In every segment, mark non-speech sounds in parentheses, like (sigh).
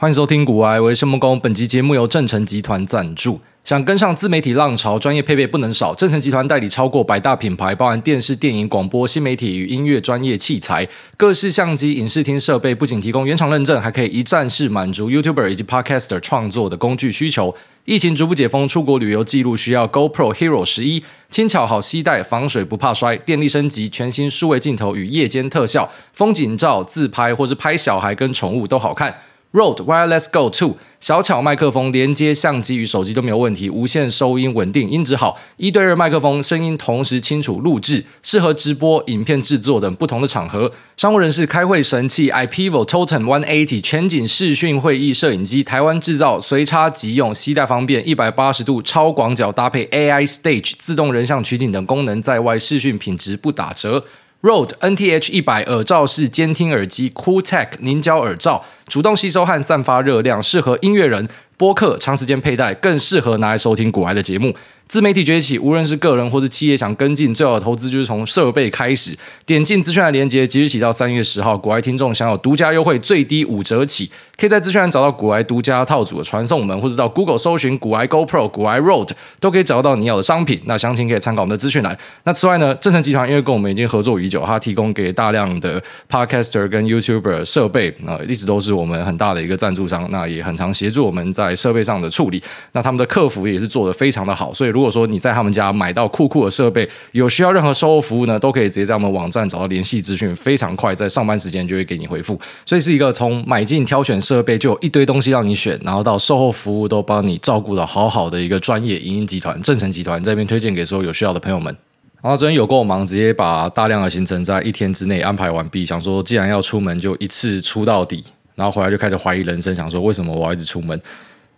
欢迎收听股癌，我是申孟恭。本集节目由正成集团赞助。想跟上自媒体浪潮，专业配备不能少。正成集团代理超过百大品牌，包含电视、电影、广播、新媒体与音乐专业器材，各式相机、影视厅设备，不仅提供原厂认证，还可以一站式满足 YouTuber 以及 Podcaster 创作的工具需求。疫情逐步解封，出国旅游记录需要 GoPro Hero 十一，轻巧好携带，防水不怕摔，电力升级，全新数位镜头与夜间特效，风景照、自拍或是拍小孩跟宠物都好看。Rode Wireless Go 2小巧麦克风，连接相机与手机都没有问题，无线收音稳定，音质好，一对二麦克风，声音同时清楚录制，适合直播、影片制作等不同的场合。商务人士开会神器 IPEVO Totem 180全景视讯会议摄影机，台湾制造，随插即用，携带方便，一百八十度超广角搭配 AI Stage 自动人像取景等功能，在外视讯品质不打折。Road NTH 一百耳罩式监听耳机，CoolTech 凝胶耳罩，主动吸收和散发热量，适合音乐人。播客长时间佩戴，更适合拿来收听古癌的节目。自媒体崛起，无论是个人或是企业想跟进，最好的投资就是从设备开始。点进资讯栏连接，即日起到三月十号，古埃听众享有独家优惠，最低五折起。可以在资讯栏找到古癌独家套组的传送门，或者到 Google 搜寻古癌 GoPro、古癌 Road，都可以找到你要的商品。那详情可以参考我们的资讯栏。那此外呢，正成集团因为跟我们已经合作已久，它提供给大量的 Podcaster 跟 YouTuber 设备，那一直都是我们很大的一个赞助商。那也很常协助我们在设备上的处理，那他们的客服也是做得非常的好，所以如果说你在他们家买到酷酷的设备，有需要任何售后服务呢，都可以直接在我们网站找到联系资讯，非常快，在上班时间就会给你回复，所以是一个从买进挑选设备就有一堆东西让你选，然后到售后服务都帮你照顾得好好的一个专业影音集团正成集团这边推荐给所有有需要的朋友们。然后昨天有够忙，直接把大量的行程在一天之内安排完毕，想说既然要出门就一次出到底。然后回来就开始怀疑人生，想说为什么我要一直出门？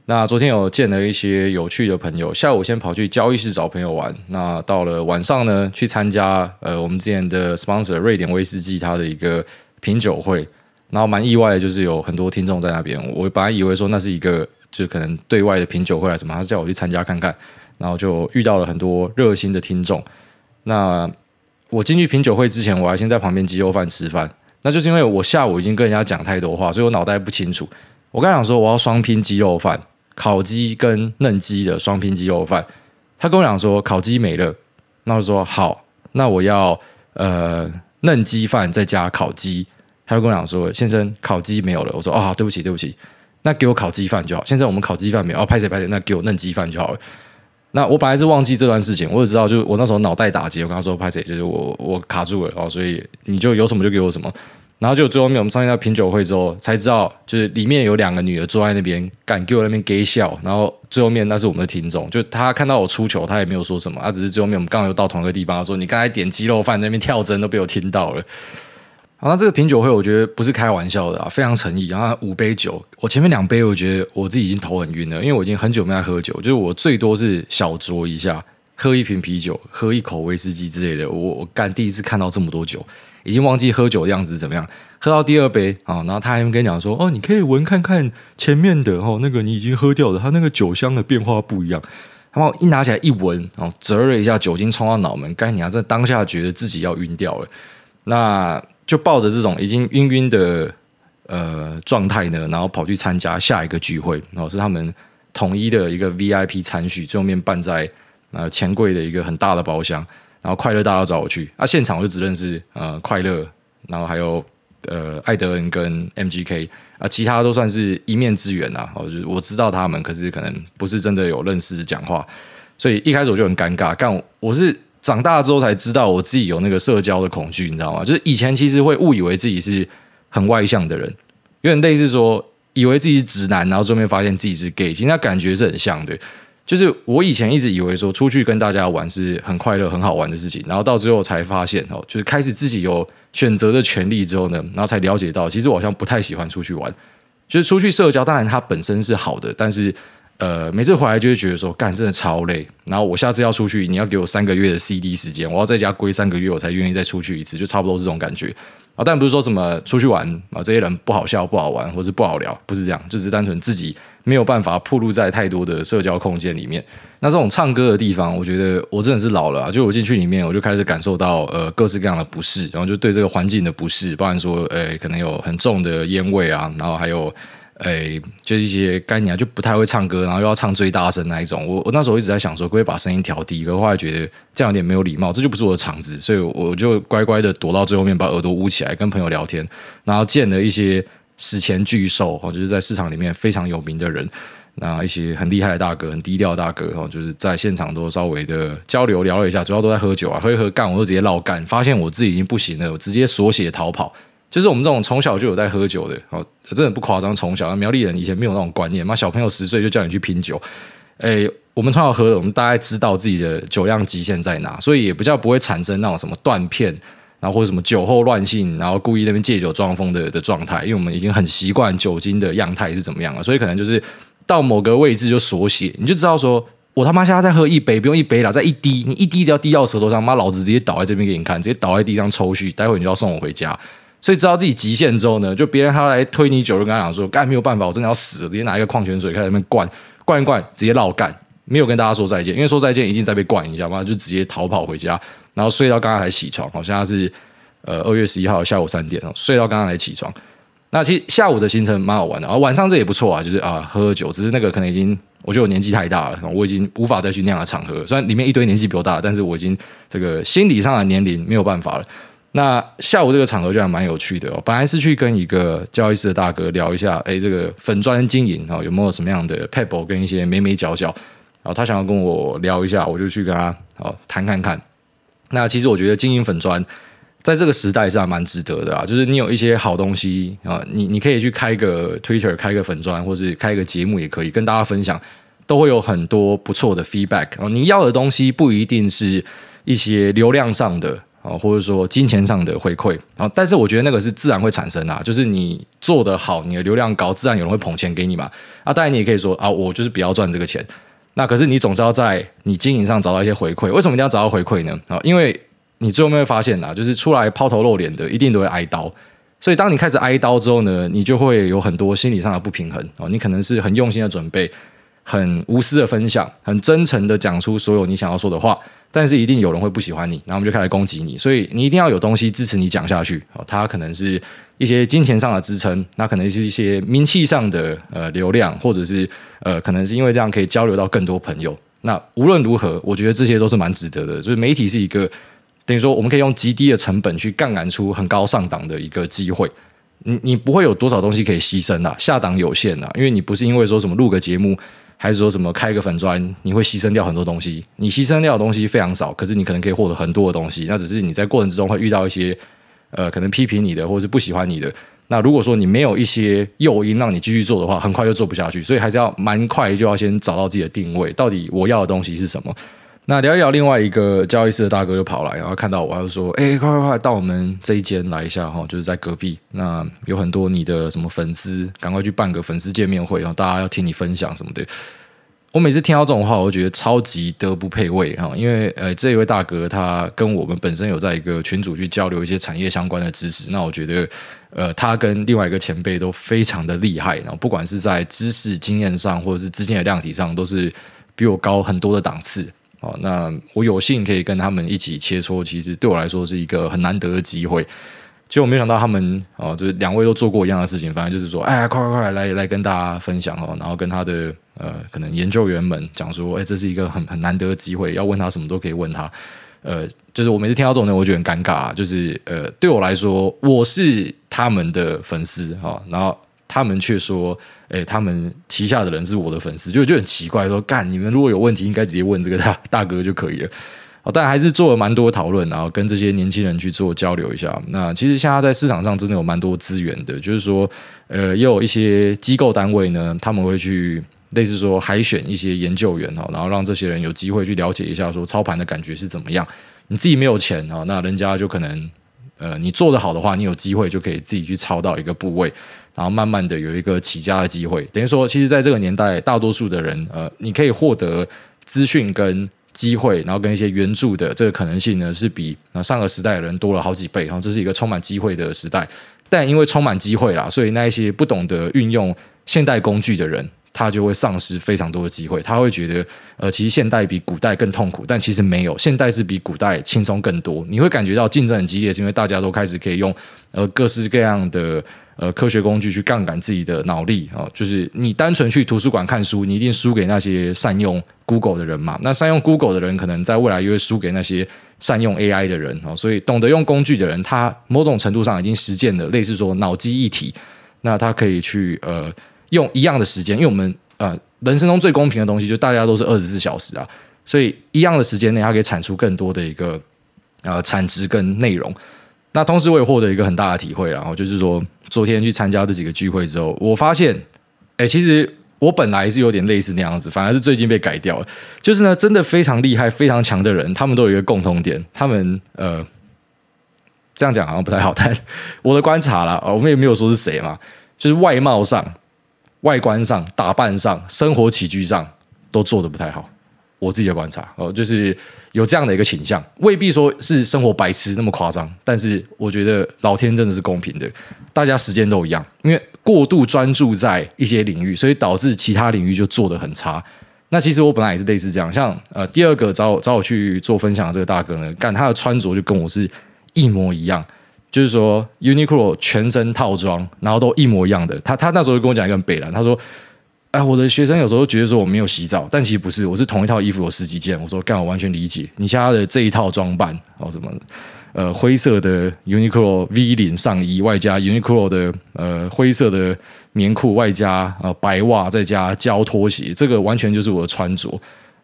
那昨天有见了一些有趣的朋友，下午先跑去交易室找朋友玩。那到了晚上呢，去参加呃我们之前的 sponsor 瑞典威士忌它的一个品酒会。然后蛮意外的，就是有很多听众在那边。我本来以为说那是一个就可能对外的品酒会啊什么，他叫我去参加看看。然后就遇到了很多热心的听众。那我进去品酒会之前，我还先在旁边鸡肉饭吃饭。那就是因为我下午已经跟人家讲太多话，所以我脑袋不清楚。我刚想说我要双拼鸡肉饭，烤鸡跟嫩鸡的双拼鸡肉饭。他跟我讲说烤鸡没了，那我说好，那我要呃嫩鸡饭再加烤鸡。他就跟我讲说先生烤鸡没有了，我说啊、哦、对不起对不起，那给我烤鸡饭就好。先生我们烤鸡饭没有，哦拍谁拍谁，那给我嫩鸡饭就好了。那我本来是忘记这段事情，我只知道，就我那时候脑袋打结，我跟他说拍谁，就是我我卡住了哦，所以你就有什么就给我什么。然后就最后面我们上一次品酒会之后才知道，就是里面有两个女的坐在那边，敢给我那边给笑。然后最后面那是我们的听众，就他看到我出糗，他也没有说什么，他只是最后面我们刚好又到同一个地方，他说你刚才点鸡肉饭那边跳针都被我听到了。好，那这个品酒会我觉得不是开玩笑的啊，非常诚意。然后五杯酒，我前面两杯我觉得我自己已经头很晕了，因为我已经很久没在喝酒，就是我最多是小酌一下，喝一瓶啤酒，喝一口威士忌之类的。我我干第一次看到这么多酒，已经忘记喝酒的样子怎么样。喝到第二杯啊，然后他还跟你讲说：“哦，你可以闻看看前面的哦，那个你已经喝掉了，它那个酒香的变化不一样。”然后一拿起来一闻，然后啧了一下，酒精冲到脑门，该你啊，在当下觉得自己要晕掉了。那。就抱着这种已经晕晕的呃状态呢，然后跑去参加下一个聚会，然后是他们统一的一个 VIP 餐叙，最后面办在呃钱柜的一个很大的包厢，然后快乐大家找我去，啊现场我就只认识呃快乐，然后还有呃艾德恩跟 MGK 啊，其他都算是一面之缘啊，我就我知道他们，可是可能不是真的有认识讲话，所以一开始我就很尴尬，但我是。长大之后才知道，我自己有那个社交的恐惧，你知道吗？就是以前其实会误以为自己是很外向的人，有点类似说以为自己是直男，然后最后面发现自己是 gay，其实那感觉是很像的。就是我以前一直以为说出去跟大家玩是很快乐、很好玩的事情，然后到最后才发现哦，就是开始自己有选择的权利之后呢，然后才了解到，其实我好像不太喜欢出去玩。就是出去社交，当然它本身是好的，但是。呃，每次回来就会觉得说，干真的超累。然后我下次要出去，你要给我三个月的 CD 时间，我要在家归三个月，我才愿意再出去一次，就差不多这种感觉啊。但不是说什么出去玩啊，这些人不好笑、不好玩，或是不好聊，不是这样，就是单纯自己没有办法暴露在太多的社交空间里面。那这种唱歌的地方，我觉得我真的是老了啊。就我进去里面，我就开始感受到呃各式各样的不适，然后就对这个环境的不适，包含说，呃，可能有很重的烟味啊，然后还有。哎，就一些概念就不太会唱歌，然后又要唱最大声那一种。我我那时候一直在想说，可不可以把声音调低？可是后来觉得这样有点没有礼貌，这就不是我的场子，所以我就乖乖的躲到最后面，把耳朵捂起来，跟朋友聊天，然后见了一些史前巨兽哦，就是在市场里面非常有名的人，那一些很厉害的大哥，很低调的大哥哦，就是在现场都稍微的交流聊了一下，主要都在喝酒啊，喝一喝干，我就直接落干，发现我自己已经不行了，我直接锁血逃跑。就是我们这种从小就有在喝酒的，哦，真的不夸张。从小苗栗人以前没有那种观念，嘛，小朋友十岁就叫你去拼酒，诶，我们从小喝的，我们大概知道自己的酒量极限在哪，所以也比较不会产生那种什么断片，然后或者什么酒后乱性，然后故意那边借酒装疯的的状态，因为我们已经很习惯酒精的样态是怎么样了，所以可能就是到某个位置就锁血，你就知道说，我他妈现在在喝一杯，不用一杯了，再一滴，你一滴只要滴到舌头上，妈老子直接倒在这边给你看，直接倒在地上抽搐，待会你就要送我回家。所以知道自己极限之后呢，就别人他来推你酒，就跟他讲说，干没有办法，我真的要死了，直接拿一个矿泉水开始那边灌，灌一灌，直接绕干，没有跟大家说再见，因为说再见一定再被灌一下嘛，就直接逃跑回家，然后睡到刚刚才起床，好像是呃二月十一号下午三点哦，睡到刚刚才起床。那其实下午的行程蛮好玩的，然后晚上这也不错啊，就是啊喝喝酒，只是那个可能已经我觉得我年纪太大了，我已经无法再去那样的场合，虽然里面一堆年纪比我大，但是我已经这个心理上的年龄没有办法了。那下午这个场合就还蛮有趣的哦，本来是去跟一个交易室的大哥聊一下，哎，这个粉砖经营啊，有没有什么样的撇步跟一些眉眉角角，然后他想要跟我聊一下，我就去跟他哦谈看看。那其实我觉得经营粉砖在这个时代是还蛮值得的啊，就是你有一些好东西啊，你你可以去开个 Twitter，开个粉砖，或是开个节目也可以跟大家分享，都会有很多不错的 feedback 哦。你要的东西不一定是一些流量上的。啊，或者说金钱上的回馈啊，但是我觉得那个是自然会产生啊，就是你做得好，你的流量高，自然有人会捧钱给你嘛。啊，当然你也可以说啊，我就是不要赚这个钱。那可是你总是要在你经营上找到一些回馈。为什么一定要找到回馈呢？啊，因为你最后面会发现啊，就是出来抛头露脸的，一定都会挨刀。所以当你开始挨刀之后呢，你就会有很多心理上的不平衡哦。你可能是很用心的准备。很无私的分享，很真诚的讲出所有你想要说的话，但是一定有人会不喜欢你，然后我们就开始攻击你，所以你一定要有东西支持你讲下去。哦，它可能是一些金钱上的支撑，那可能是一些名气上的呃流量，或者是呃可能是因为这样可以交流到更多朋友。那无论如何，我觉得这些都是蛮值得的。就是媒体是一个等于说我们可以用极低的成本去杠杆出很高上档的一个机会。你你不会有多少东西可以牺牲啊，下档有限啊，因为你不是因为说什么录个节目。还是说什么开一个粉砖，你会牺牲掉很多东西？你牺牲掉的东西非常少，可是你可能可以获得很多的东西。那只是你在过程之中会遇到一些呃，可能批评你的，或者是不喜欢你的。那如果说你没有一些诱因让你继续做的话，很快就做不下去。所以还是要蛮快就要先找到自己的定位，到底我要的东西是什么。那聊一聊，另外一个交易室的大哥就跑来，然后看到我，他就说：“哎，快快快，到我们这一间来一下哈，就是在隔壁。那有很多你的什么粉丝，赶快去办个粉丝见面会，然后大家要听你分享什么的。”我每次听到这种话，我觉得超级德不配位哈，因为呃，这一位大哥他跟我们本身有在一个群组去交流一些产业相关的知识，那我觉得呃，他跟另外一个前辈都非常的厉害，然后不管是在知识经验上，或者是资金的量体上，都是比我高很多的档次。哦，那我有幸可以跟他们一起切磋，其实对我来说是一个很难得的机会。结果没想到他们哦，就是两位都做过一样的事情，反正就是说，哎，快快快来来跟大家分享哦，然后跟他的呃可能研究员们讲说，哎，这是一个很很难得的机会，要问他什么都可以问他。呃，就是我每次听到这种呢，我觉得很尴尬，就是呃，对我来说，我是他们的粉丝哈，然后。他们却说：“，他们旗下的人是我的粉丝，就就很奇怪，说干你们如果有问题，应该直接问这个大大哥就可以了。哦，但还是做了蛮多讨论，然后跟这些年轻人去做交流一下。那其实现在在市场上真的有蛮多资源的，就是说，呃，也有一些机构单位呢，他们会去类似说海选一些研究员哈，然后让这些人有机会去了解一下说操盘的感觉是怎么样。你自己没有钱啊，那人家就可能。”呃，你做得好的话，你有机会就可以自己去抄到一个部位，然后慢慢的有一个起家的机会。等于说，其实在这个年代，大多数的人，呃，你可以获得资讯跟机会，然后跟一些援助的这个可能性呢，是比那上个时代的人多了好几倍。然后这是一个充满机会的时代，但因为充满机会啦，所以那一些不懂得运用现代工具的人，他就会丧失非常多的机会。他会觉得，呃，其实现代比古代更痛苦，但其实没有，现代是比古代轻松更多。你会感觉到竞争很激烈，是因为大家都开始可以用呃各式各样的呃科学工具去杠杆自己的脑力啊、哦。就是你单纯去图书馆看书，你一定输给那些善用 Google 的人嘛。那善用 Google 的人，可能在未来又会输给那些善用 AI 的人、所以懂得用工具的人，他某种程度上已经实践了类似说脑机一体。那他可以去呃用一样的时间，因为我们呃人生中最公平的东西，就大家都是二十四小时啊，所以一样的时间内，它可以产出更多的一个呃产值跟内容。那同时我也获得一个很大的体会，然后就是说昨天去参加这几个聚会之后，我发现，哎，其实我本来是有点类似那样子，反而是最近被改掉了。就是呢，真的非常厉害、非常强的人，他们都有一个共同点，他们呃。这样讲好像不太好，但我的观察啦，我们也没有说是谁嘛，就是外貌上、外观上、打扮上、生活起居上都做得不太好。我自己的观察哦，就是有这样的一个倾向，未必说是生活白痴那么夸张，但是我觉得老天真的是公平的，大家时间都一样，因为过度专注在一些领域，所以导致其他领域就做得很差。那其实我本来也是类似这样，像呃第二个找我找我去做分享的这个大哥呢，干他的穿着就跟我是。一模一样，就是说 Uniqlo 全身套装，然后都一模一样的。他他那时候跟我讲一个很北烂，他说：“哎、我的学生有时候觉得说我没有洗澡，但其实不是，我是同一套衣服有十几件。”我说：“干，我完全理解你现在的这一套装扮，哦什么呃灰色的 Uniqlo V 领上衣，外加 Uniqlo 的呃灰色的棉裤，外加呃白袜，再加胶拖鞋，这个完全就是我的穿着。”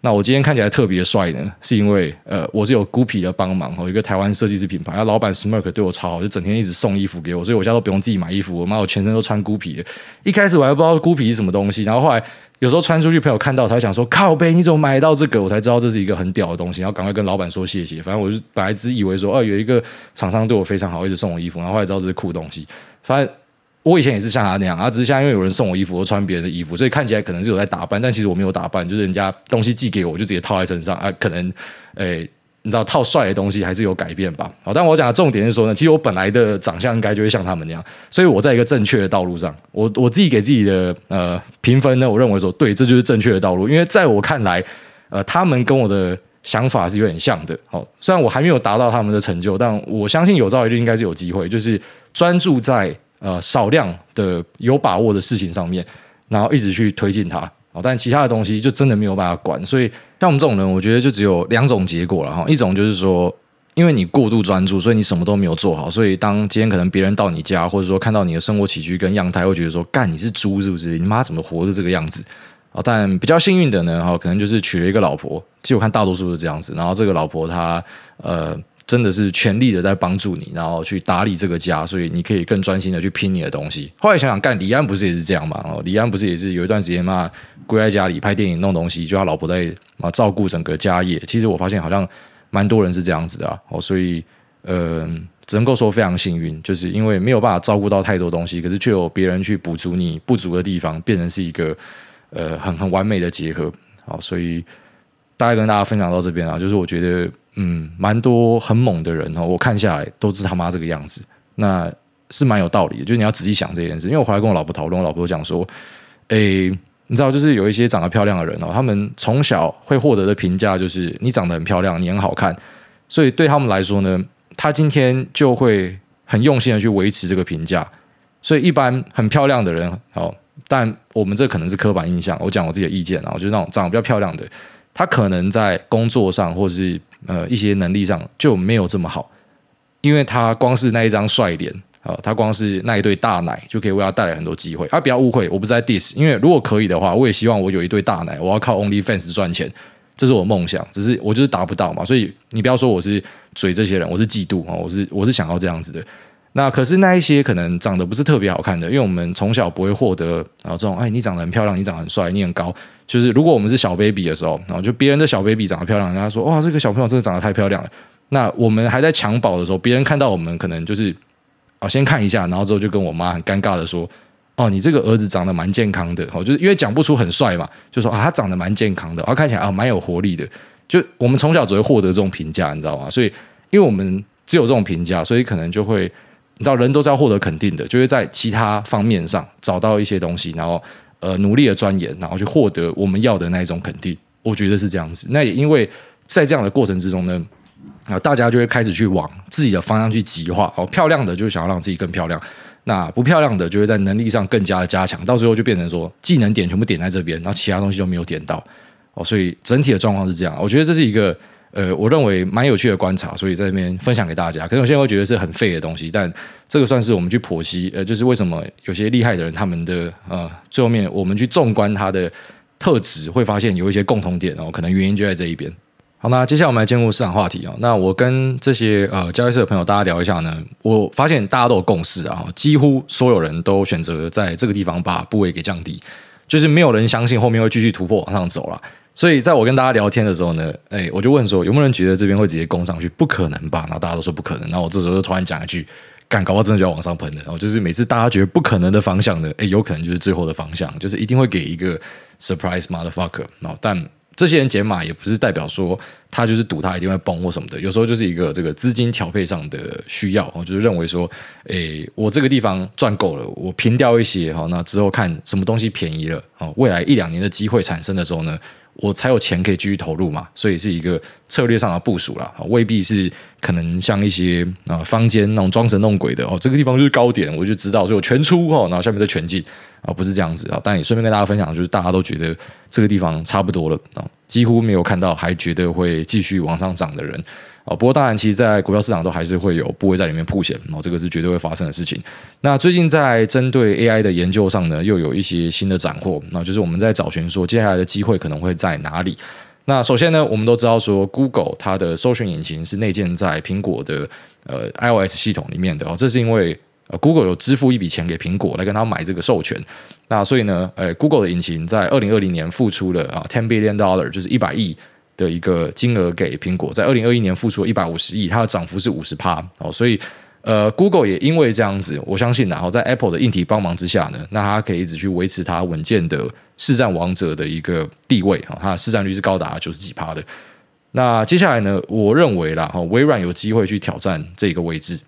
那我今天看起来特别帅呢，是因为呃，我是有 Gucci 的帮忙，有一个台湾设计师品牌，他老板 Smirk 对我超好，就整天一直送衣服给我，所以我现在都不用自己买衣服，我妈我全身都穿 Gucci 的。一开始我还不知道 Gucci 是什么东西，然后后来有时候穿出去，朋友看到，他想说靠背，你怎么买到这个？我才知道这是一个很屌的东西，然后赶快跟老板说谢谢。反正我就本来只以为说，哦、有一个厂商对我非常好，一直送我衣服，然后后来知道这是酷东西，反正。我以前也是像他那样，啊，只是现在因为有人送我衣服，我穿别人的衣服，所以看起来可能是有在打扮，但其实我没有打扮，就是人家东西寄给我，我就直接套在身上啊。可能，诶、你知道套帅的东西还是有改变吧？好，但我讲的重点是说呢，其实我本来的长相应该就会像他们那样，所以我在一个正确的道路上，我我自己给自己的呃评分呢，我认为说对，这就是正确的道路，因为在我看来，呃，他们跟我的想法是有点像的。好，虽然我还没有达到他们的成就，但我相信有朝一日应该是有机会，就是专注在。呃，少量的有把握的事情上面，然后一直去推进它，但其他的东西就真的没有办法管。所以像我们这种人，我觉得就只有两种结果了哈。一种就是说，因为你过度专注，所以你什么都没有做好。所以当今天可能别人到你家，或者说看到你的生活起居跟样态，会觉得说，干，你是猪是不是？你妈怎么活的这个样子？但比较幸运的呢，哈，可能就是娶了一个老婆。其实我看大多数是这样子。然后这个老婆她呃。真的是全力的在帮助你，然后去打理这个家，所以你可以更专心的去拼你的东西。后来想想，干李安不是也是这样吗？哦，李安不是也是有一段时间嘛，归在家里拍电影弄东西，就他老婆在啊照顾整个家业。其实我发现好像蛮多人是这样子的啊，哦，所以呃，只能够说非常幸运，就是因为没有办法照顾到太多东西，可是却有别人去补足你不足的地方，变成是一个呃很很完美的结合。好，所以大概跟大家分享到这边啊，就是我觉得。嗯，蛮多很猛的人哦，我看下来都是他妈这个样子，那是蛮有道理的。就是你要仔细想这件事，因为我回来跟我老婆讨论，我老婆讲说，诶，你知道，就是有一些长得漂亮的人哦，他们从小会获得的评价就是你长得很漂亮，你很好看，所以对他们来说呢，他今天就会很用心的去维持这个评价。所以一般很漂亮的人哦，但我们这可能是刻板印象，我讲我自己的意见啊，就是那种长得比较漂亮的，他可能在工作上或者是。呃，一些能力上就没有这么好，因为他光是那一张帅脸啊，他光是那一对大奶就可以为他带来很多机会。啊，不要误会，我不是在 diss，因为如果可以的话，我也希望我有一对大奶，我要靠 OnlyFans 赚钱，这是我梦想。只是我就是达不到嘛，所以你不要说我是嘴这些人，我是嫉妒啊，我是我是想要这样子的。那可是那一些可能长得不是特别好看的，因为我们从小不会获得啊这种，哎，你长得很漂亮，你长得很帅，你很高。就是如果我们是小 baby 的时候，然后就别人的小 baby 长得漂亮，人家说哇，这个小朋友真的长得太漂亮了。那我们还在襁褓的时候，别人看到我们可能就是啊先看一下，然后之后就跟我妈很尴尬的说，哦，你这个儿子长得蛮健康的，哦，就是因为讲不出很帅嘛，就说啊他长得蛮健康的，然后看起来啊蛮有活力的。就我们从小只会获得这种评价，你知道吗？所以因为我们只有这种评价，所以可能就会你知道人都是要获得肯定的，就会在其他方面上找到一些东西，然后。呃努力的钻研，然后去获得我们要的那一种肯定。我觉得是这样子。那也因为在这样的过程之中呢，啊，大家就会开始去往自己的方向去极化。哦，漂亮的就想要让自己更漂亮，那不漂亮的就会在能力上更加的加强，到最后就变成说技能点全部点在这边，然后其他东西都没有点到。哦，所以整体的状况是这样。我觉得这是一个。呃，我认为蛮有趣的观察，所以在这边分享给大家。可能有些人会觉得是很废的东西，但这个算是我们去剖析，呃，就是为什么有些厉害的人，他们的呃，最后面我们去纵观他的特质，会发现有一些共同点哦，可能原因就在这一边。好，那接下来我们来进入市场话题哦。那我跟这些呃交易社的朋友大家聊一下呢，我发现大家都有共识啊，几乎所有人都选择在这个地方把部位给降低，就是没有人相信后面会继续突破往上走了。所以在我跟大家聊天的时候呢，哎，我就问说有没有人觉得这边会直接攻上去？不可能吧？然后大家都说不可能。然后我这时候就突然讲一句：“干，搞不好真的就要往上喷的。”然后就是每次大家觉得不可能的方向呢，哎，有可能就是最后的方向，就是一定会给一个 surprise motherfucker。然后但。这些人减码也不是代表说他就是赌他一定会崩或什么的，有时候就是一个这个资金调配上的需要，就是认为说，诶，我这个地方赚够了，我平掉一些哈，那之后看什么东西便宜了，未来一两年的机会产生的时候呢，我才有钱可以继续投入嘛，所以是一个策略上的部署啦，未必是可能像一些啊坊间那种装神弄鬼的哦，这个地方就是高点，我就知道，所以我全出哦，然后下面再全进啊，不是这样子啊，但也顺便跟大家分享，就是大家都觉得这个地方差不多了啊，几乎没有看到还觉得会继续往上涨的人。啊，不过当然，其实，在股票市场都还是会有部位在里面铺险，然后这个是绝对会发生的事情。那最近在针对 AI 的研究上呢，又有一些新的斩获，那就是我们在找寻说接下来的机会可能会在哪里。那首先呢，我们都知道说，Google 它的搜寻引擎是内建在苹果的呃 iOS 系统里面的哦，这是因为 Google 有支付一笔钱给苹果来跟他买这个授权。那所以呢，呃，Google 的引擎在二零二零年付出了啊 ten billion dollar，就是一百亿。的一个金额给苹果，在二零二一年付出了一百五十亿，它的涨幅是五十趴哦，所以呃，Google 也因为这样子，我相信然后在 Apple 的硬体帮忙之下呢，那它可以一直去维持它稳健的市占王者的一个地位啊，它的市占率是高达九十几趴的。那接下来呢，我认为啦，哈，微软有机会去挑战这个位置。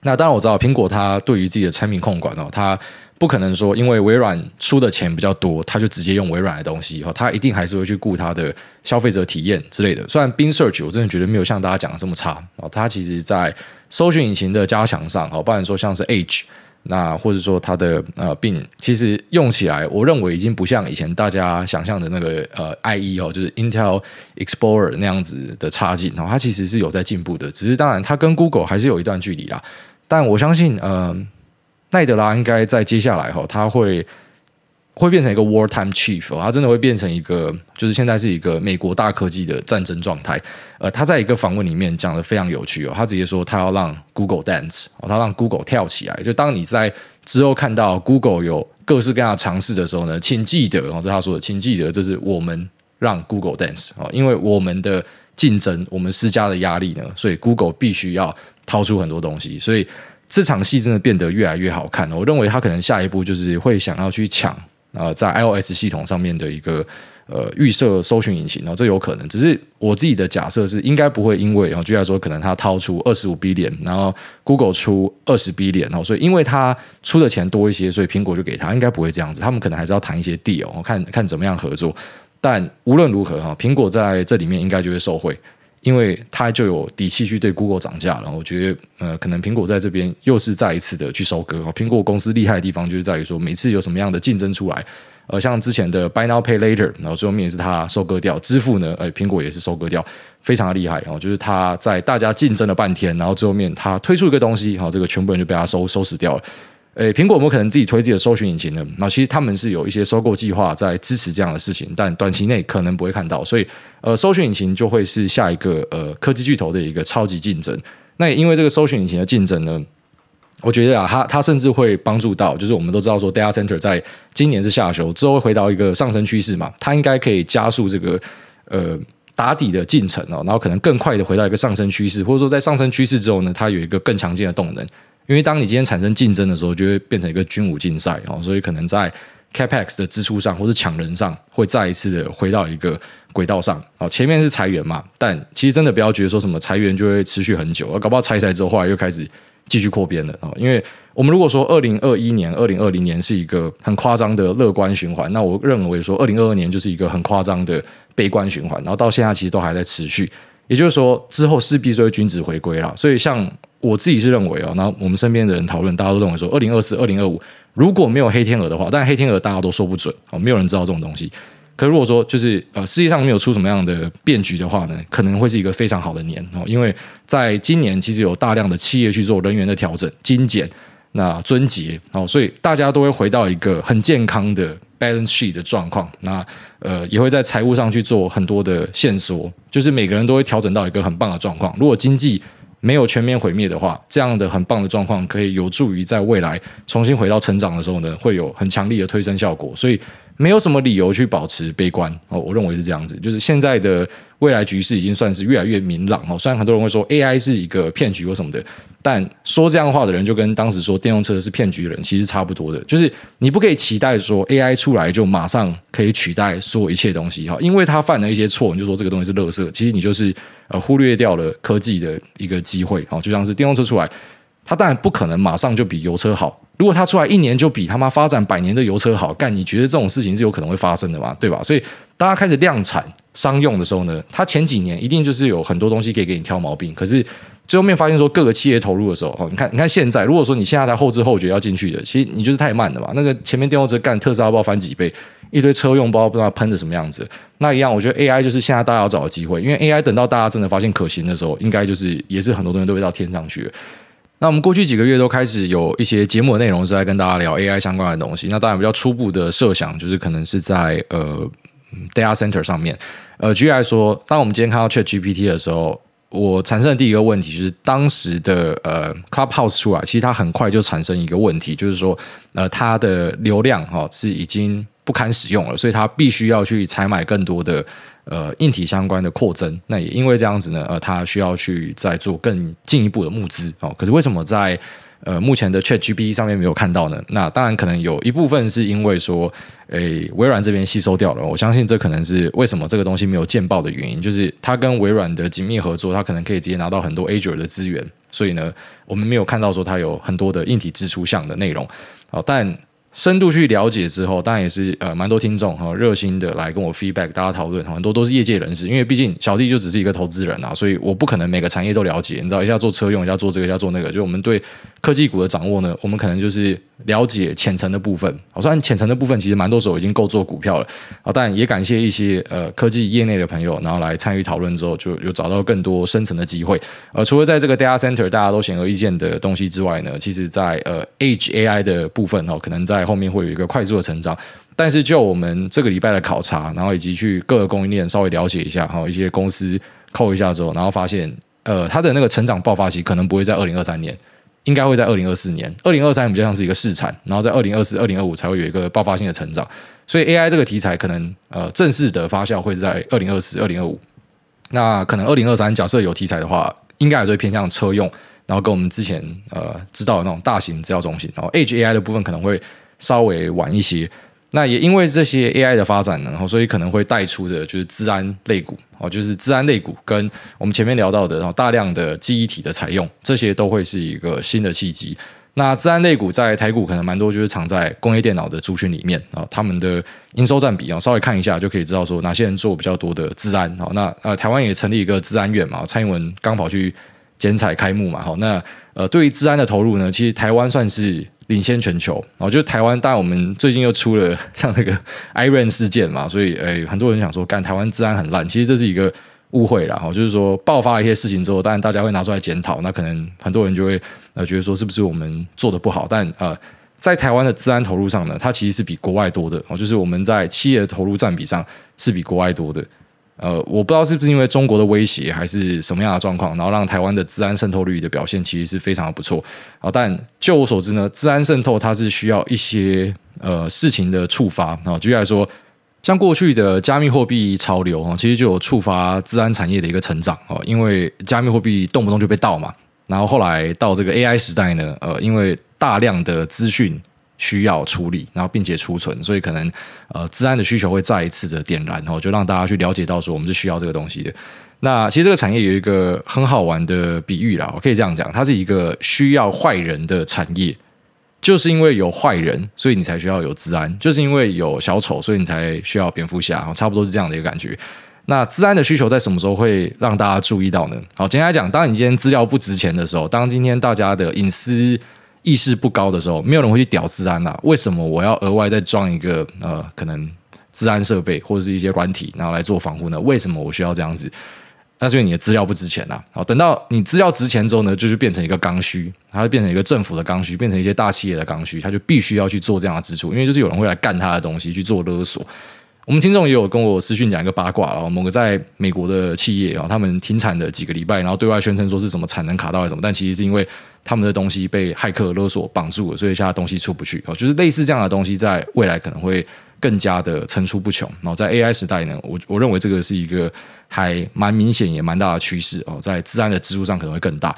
那当然我知道苹果它对于自己的产品控管哦，它。不可能说，因为微软出的钱比较多，他就直接用微软的东西哈，他一定还是会去顾他的消费者体验之类的。虽然 Bing Search 我真的觉得没有像大家讲的这么差啊，它其实在搜寻引擎的加强上，好，不然说像是 Edge，那或者说它的呃病其实用起来，我认为已经不像以前大家想象的那个呃 IE 哦，就是 Intel Explorer 那样子的差劲哦，它其实是有在进步的，只是当然它跟 Google 还是有一段距离啦。但我相信，嗯、奈德拉应该在接下来哈，他会会变成一个 wartime chief，他真的会变成一个，就是现在是一个美国大科技的战争状态。呃，他在一个访问里面讲得非常有趣哦，他直接说他要让 Google dance，他让 Google 跳起来。就当你在之后看到 Google 有各式各样的尝试的时候呢，请记得哦，这他说的，请记得这是我们让 Google dance 啊，因为我们的竞争，我们施加的压力呢，所以 Google 必须要掏出很多东西，所以。这场戏真的变得越来越好看。我认为他可能下一步就是会想要去抢啊，在 iOS 系统上面的一个呃预设搜寻引擎，然后这有可能。只是我自己的假设是，应该不会因为然后就来说，可能他掏出二十五 billion，然后 Google 出二十 billion，然后所以因为他出的钱多一些，所以苹果就给他，应该不会这样子。他们可能还是要谈一些 deal，看看怎么样合作。但无论如何哈，苹果在这里面应该就会受惠。因为它就有底气去对 Google 涨价了，我觉得呃，可能苹果在这边又是再一次的去收割。苹果公司厉害的地方就是在于说，每次有什么样的竞争出来，呃，像之前的 Buy Now Pay Later，然后最后面也是它收割掉，支付呢，呃，苹果也是收割掉，非常的厉害。然后就是它在大家竞争了半天，然后最后面它推出一个东西，好，这个全部人就被它收收拾掉了。诶，苹果有没有可能自己推自己的搜寻引擎呢？那其实他们是有一些收购计划在支持这样的事情，但短期内可能不会看到，所以呃，搜寻引擎就会是下一个呃科技巨头的一个超级竞争。那因为这个搜寻引擎的竞争呢，我觉得啊，它它甚至会帮助到，就是我们都知道说，data center 在今年是下修之后会回到一个上升趋势嘛，它应该可以加速这个呃打底的进程哦，然后可能更快的回到一个上升趋势，或者说在上升趋势之后呢，它有一个更强劲的动能。因为当你今天产生竞争的时候，就会变成一个军武竞赛哦，所以可能在 Capex 的支出上，或是抢人上，会再一次的回到一个轨道上。哦，前面是裁员嘛，但其实真的不要觉得说什么裁员就会持续很久，搞不好裁一裁之后，后来又开始继续扩编了啊。因为我们如果说二零二一年、二零二零年是一个很夸张的乐观循环，那我认为说二零二二年就是一个很夸张的悲观循环，然后到现在其实都还在持续。也就是说，之后势必是会均值回归了。所以，像我自己是认为啊，那我们身边的人讨论，大家都认为说，二零二四、二零二五如果没有黑天鹅的话，但黑天鹅大家都说不准哦，没有人知道这种东西。可如果说就是呃，世界上没有出什么样的变局的话呢，可能会是一个非常好的年哦，因为在今年其实有大量的企业去做人员的调整、精简、那尊节哦，所以大家都会回到一个很健康的 balance sheet 的状况。那呃，也会在财务上去做很多的线索，就是每个人都会调整到一个很棒的状况。如果经济没有全面毁灭的话，这样的很棒的状况可以有助于在未来重新回到成长的时候呢，会有很强力的推升效果。所以。没有什么理由去保持悲观哦，我认为是这样子，就是现在的未来局势已经算是越来越明朗哦。虽然很多人会说 AI 是一个骗局或什么的，但说这样的话的人就跟当时说电动车是骗局的人其实差不多的。就是你不可以期待说 AI 出来就马上可以取代所有一切东西哈，因为他犯了一些错，你就说这个东西是垃圾，其实你就是呃忽略掉了科技的一个机会哦。就像是电动车出来，它当然不可能马上就比油车好。如果它出来一年就比他妈发展百年的油车好干，你觉得这种事情是有可能会发生的吗？对吧？所以大家开始量产商用的时候呢，它前几年一定就是有很多东西可以给你挑毛病。可是最后面发现说各个企业投入的时候，哦，你看，你看现在，如果说你现在才后知后觉要进去的，其实你就是太慢了嘛。那个前面电动车干特斯拉不知道翻几倍，一堆车用包不知道喷的什么样子。那一样，我觉得 AI 就是现在大家要找的机会，因为 AI 等到大家真的发现可行的时候，应该就是也是很多东西都会到天上去。那我们过去几个月都开始有一些节目的内容是在跟大家聊 AI 相关的东西。那当然比较初步的设想就是可能是在呃 data center 上面。呃，举例来说，当我们今天看到 ChatGPT 的时候，我产生的第一个问题就是当时的呃 Clubhouse 出来，其实它很快就产生一个问题，就是说呃它的流量哈是已经不堪使用了，所以它必须要去采买更多的。呃，硬体相关的扩增，那也因为这样子呢，呃，它需要去再做更进一步的募资哦。可是为什么在呃目前的 ChatGPT 上面没有看到呢？那当然可能有一部分是因为说，诶，微软这边吸收掉了。我相信这可能是为什么这个东西没有见报的原因，就是它跟微软的紧密合作，它可能可以直接拿到很多 Azure 的资源，所以呢，我们没有看到说它有很多的硬体支出项的内容。好，但。深度去了解之后，当然也是呃蛮多听众哈热心的来跟我 feedback，大家讨论，很多都是业界人士，因为毕竟小弟就只是一个投资人啊，所以我不可能每个产业都了解，你知道一下做车用，一下做这个，一下做那个，就我们对科技股的掌握呢，我们可能就是了解浅层的部分。好，虽然浅层的部分其实蛮多时候已经够做股票了，啊，但也感谢一些呃科技业内的朋友，然后来参与讨论之后，就有找到更多深层的机会。呃，除了在这个 data center 大家都显而易见的东西之外呢，其实在呃 Edge AI 的部分哦，可能在后面会有一个快。速的成长，但是就我们这个礼拜的考察，然后以及去各个供应链稍微了解一下，哈，一些公司扣一下之后，然后发现，呃，它的那个成长爆发期可能不会在二零二三年，应该会在二零二四年。二零二三比较像是一个试产，然后在二零二四、二零二五才会有一个爆发性的成长。所以 AI 这个题材可能呃正式的发酵会在二零二四、二零二五。那可能二零二三假设有题材的话，应该还是会偏向车用，然后跟我们之前呃知道的那种大型资料中心，然后 Edge AI 的部分可能会。稍微晚一些，那也因为这些 AI 的发展呢，然后所以可能会带出的就是治安类股哦，就是治安类股跟我们前面聊到的，然后大量的记忆体的采用，这些都会是一个新的契机。那治安类股在台股可能蛮多，就是藏在工业电脑的族群里面啊，他们的营收占比啊，稍微看一下就可以知道说哪些人做比较多的治安。好，那呃，台湾也成立一个治安院嘛，蔡英文刚跑去剪彩开幕嘛，好，那呃，对于治安的投入呢，其实台湾算是。领先全球，然后就台湾，当然我们最近又出了 (laughs) 像那个 Iron 事件嘛，所以诶，很多人想说，干台湾治安很烂，其实这是一个误会啦，哈，就是说爆发了一些事情之后，当然大家会拿出来检讨，那可能很多人就会呃觉得说是不是我们做的不好，但呃，在台湾的治安投入上呢，它其实是比国外多的，哦，就是我们在企业的投入占比上是比国外多的。呃，我不知道是不是因为中国的威胁，还是什么样的状况，然后让台湾的资安渗透率的表现其实是非常的不错。好，但就我所知呢，资安渗透它是需要一些呃事情的触发啊。举例来说，像过去的加密货币潮流啊，其实就有触发资安产业的一个成长啊。因为加密货币动不动就被盗嘛，然后后来到这个 AI 时代呢，呃，因为大量的资讯需要处理，然后并且储存，所以可能呃，资安的需求会再一次的点燃，然后就让大家去了解到说我们是需要这个东西的。那其实这个产业有一个很好玩的比喻啦，我可以这样讲，它是一个需要坏人的产业，就是因为有坏人，所以你才需要有资安，就是因为有小丑，所以你才需要蝙蝠侠，差不多是这样的一个感觉。那资安的需求在什么时候会让大家注意到呢？好，简单来讲，当你今天资料不值钱的时候，当今天大家的隐私意识不高的时候，没有人会去屌治安呐。为什么我要额外再装一个呃，可能治安设备或者是一些软体，然后来做防护呢？为什么我需要这样子？那是因为你的资料不值钱呐。好，等到你资料值钱之后呢，就是变成一个刚需，它会变成一个政府的刚需，变成一些大企业的刚需，它就必须要去做这样的支出，因为就是有人会来干他的东西去做勒索。我们听众也有跟我私讯讲一个八卦，然后某个在美国的企业啊，他们停产的几个礼拜，然后对外宣称说是什么产能卡到了什么，但其实是因为他们的东西被骇客勒索绑住了，所以现在东西出不去。就是类似这样的东西，在未来可能会更加的层出不穷。然后在 AI 时代呢，我我认为这个是一个还蛮明显也蛮大的趋势哦，在治安的支出上可能会更大。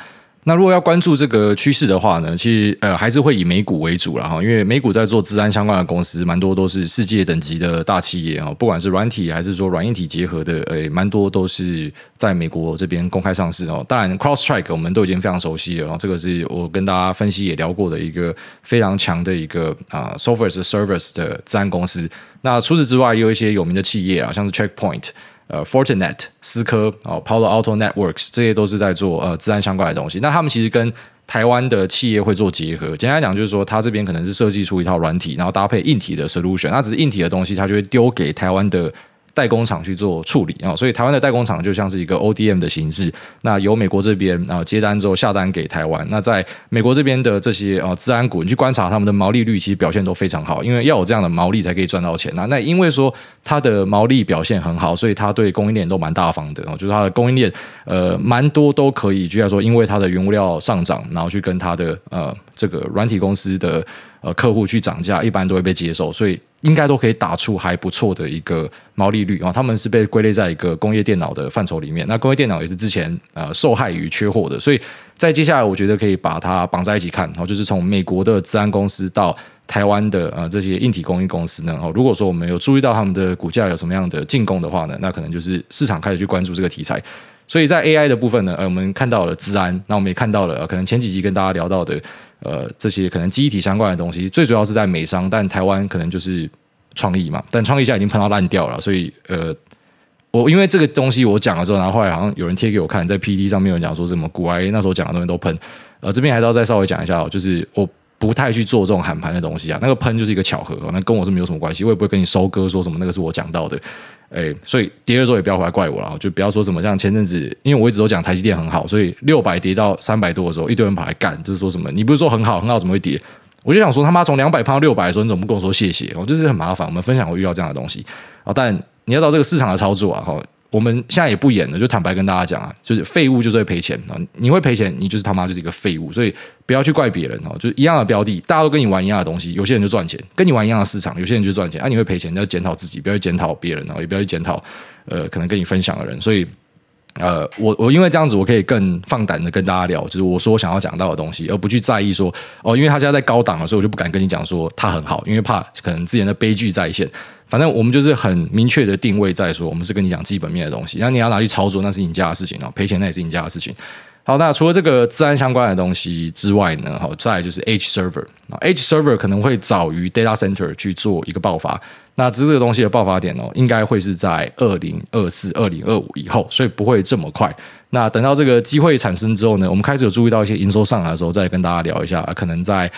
那如果要关注这个趋势的话呢，其实呃还是会以美股为主了哈，因为美股在做资安相关的公司，蛮多都是世界等级的大企业啊，不管是软体还是说软硬体结合的，诶，蛮多都是在美国这边公开上市哦。当然，CrossTrack 我们都已经非常熟悉了，这个是我跟大家分析也聊过的一个非常强的一个啊 Software service 的资安公司。那除此之外，也有一些有名的企业啊，像是 Checkpoint。呃，Fortinet、思科、哦，Palo Auto Networks，这些都是在做呃资安相关的东西。那他们其实跟台湾的企业会做结合。简单来讲，就是说他这边可能是设计出一套软体，然后搭配硬体的 solution。那只是硬体的东西，他就会丢给台湾的。代工厂去做处理啊，所以台湾的代工厂就像是一个 ODM 的形式。那由美国这边啊接单之后下单给台湾。那在美国这边的这些啊资安股，你去观察他们的毛利率，其实表现都非常好。因为要有这样的毛利才可以赚到钱。那那因为说它的毛利表现很好，所以它对供应链都蛮大方的啊，就是它的供应链呃蛮多都可以，就像说因为它的原物料上涨，然后去跟它的呃这个软体公司的呃客户去涨价，一般都会被接受，所以。应该都可以打出还不错的一个毛利率啊！他们是被归类在一个工业电脑的范畴里面。那工业电脑也是之前呃受害于缺货的，所以在接下来我觉得可以把它绑在一起看。然后就是从美国的资安公司到台湾的呃这些硬体供应公司呢，哦，如果说我们有注意到他们的股价有什么样的进攻的话呢，那可能就是市场开始去关注这个题材。所以在 AI 的部分呢，呃，我们看到了资安，那我们也看到了可能前几集跟大家聊到的。呃，这些可能机体相关的东西，最主要是在美商，但台湾可能就是创意嘛。但创意现在已经碰到烂掉了，所以呃，我因为这个东西我讲了之后，然后后来好像有人贴给我看，在 P D 上面有人讲说什么古埃那时候讲的东西都喷。呃，这边还是要再稍微讲一下，就是我不太去做这种喊盘的东西啊，那个喷就是一个巧合，那跟我是没有什么关系，我也不会跟你收割说什么那个是我讲到的。哎，所以跌的时候也不要回来怪我了，就不要说什么像前阵子，因为我一直都讲台积电很好，所以六百跌到三百多的时候，一堆人跑来干，就是说什么你不是说很好很好，怎么会跌？我就想说他妈从两百胖到六百的时候，你怎么不跟我说谢谢？我就是很麻烦。我们分享会遇到这样的东西啊，但你要知道这个市场的操作啊，我们现在也不演了，就坦白跟大家讲啊，就是废物就是会赔钱啊！你会赔钱，你就是他妈就是一个废物，所以不要去怪别人哦。就是一样的标的，大家都跟你玩一样的东西，有些人就赚钱；跟你玩一样的市场，有些人就赚钱。啊，你会赔钱，你要检讨自己，不要去检讨别人哦，也不要去检讨呃可能跟你分享的人。所以呃，我我因为这样子，我可以更放胆的跟大家聊，就是我说我想要讲到的东西，而不去在意说哦，因为他现在在高档了，所以我就不敢跟你讲说他很好，因为怕可能之前的悲剧再现。反正我们就是很明确的定位在说，我们是跟你讲基本面的东西。那你要拿去操作，那是你家的事情啊，赔钱那也是你家的事情。好，那除了这个资安相关的东西之外呢，好，再就是 H Server。Edge Server 可能会早于 Data Center 去做一个爆发。那只是这个东西的爆发点哦，应该会是在二零二四、二零二五以后，所以不会这么快。那等到这个机会产生之后呢，我们开始有注意到一些营收上来的时候，再跟大家聊一下，可能在。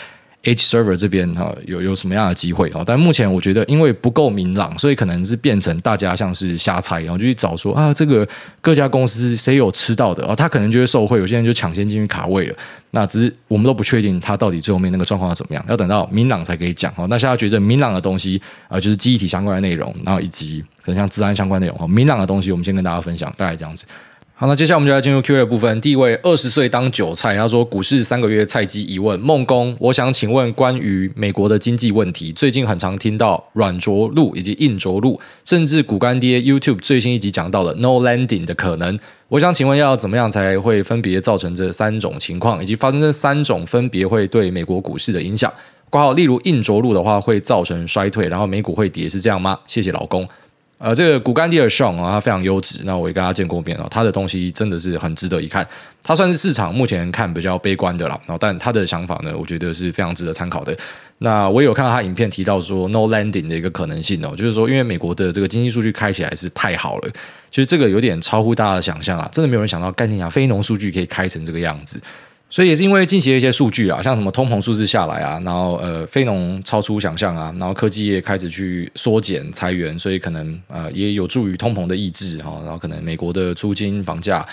Edge Server 这边哈有有什么样的机会啊？但目前我觉得因为不够明朗，所以可能是变成大家像是瞎猜，然后就去找说啊，这个各家公司谁有吃到的啊？他可能就会受惠，有些人就抢先进去卡位了。那只是我们都不确定他到底最后面那个状况是怎么样，要等到明朗才可以讲哦。那现在觉得明朗的东西啊，就是记忆体相关的内容，然后以及可能像治安相关内容哈，明朗的东西我们先跟大家分享，大概这样子。好，那接下来我们就来进入 Q&A 的部分。第一位二十岁当韭菜，他说股市三个月菜鸡疑问，孟工，我想请问关于美国的经济问题，最近很常听到软着陆以及硬着陆，甚至股干爹 YouTube 最新一集讲到了 No Landing 的可能。我想请问要怎么样才会分别造成这三种情况，以及发生这三种分别会对美国股市的影响？括号，例如硬着陆的话会造成衰退，然后美股会跌，是这样吗？谢谢老公。呃，这个股干爹的 Sean 啊，他非常优质，那我也跟他见过面哦，他的东西真的是很值得一看。他算是市场目前看比较悲观的啦，然后但他的想法呢，我觉得是非常值得参考的。那我有看到他影片提到说 No Landing 的一个可能性哦，就是说因为美国的这个经济数据开起来是太好了，其实这个有点超乎大家的想象啊，真的没有人想到概念啊，非农数据可以开成这个样子。所以也是因为近期的一些数据啊，像什么通膨数字下来啊，然后呃非农超出想象啊，然后科技业开始去缩减裁员，所以可能呃也有助于通膨的抑制哈，然后可能美国的租金房价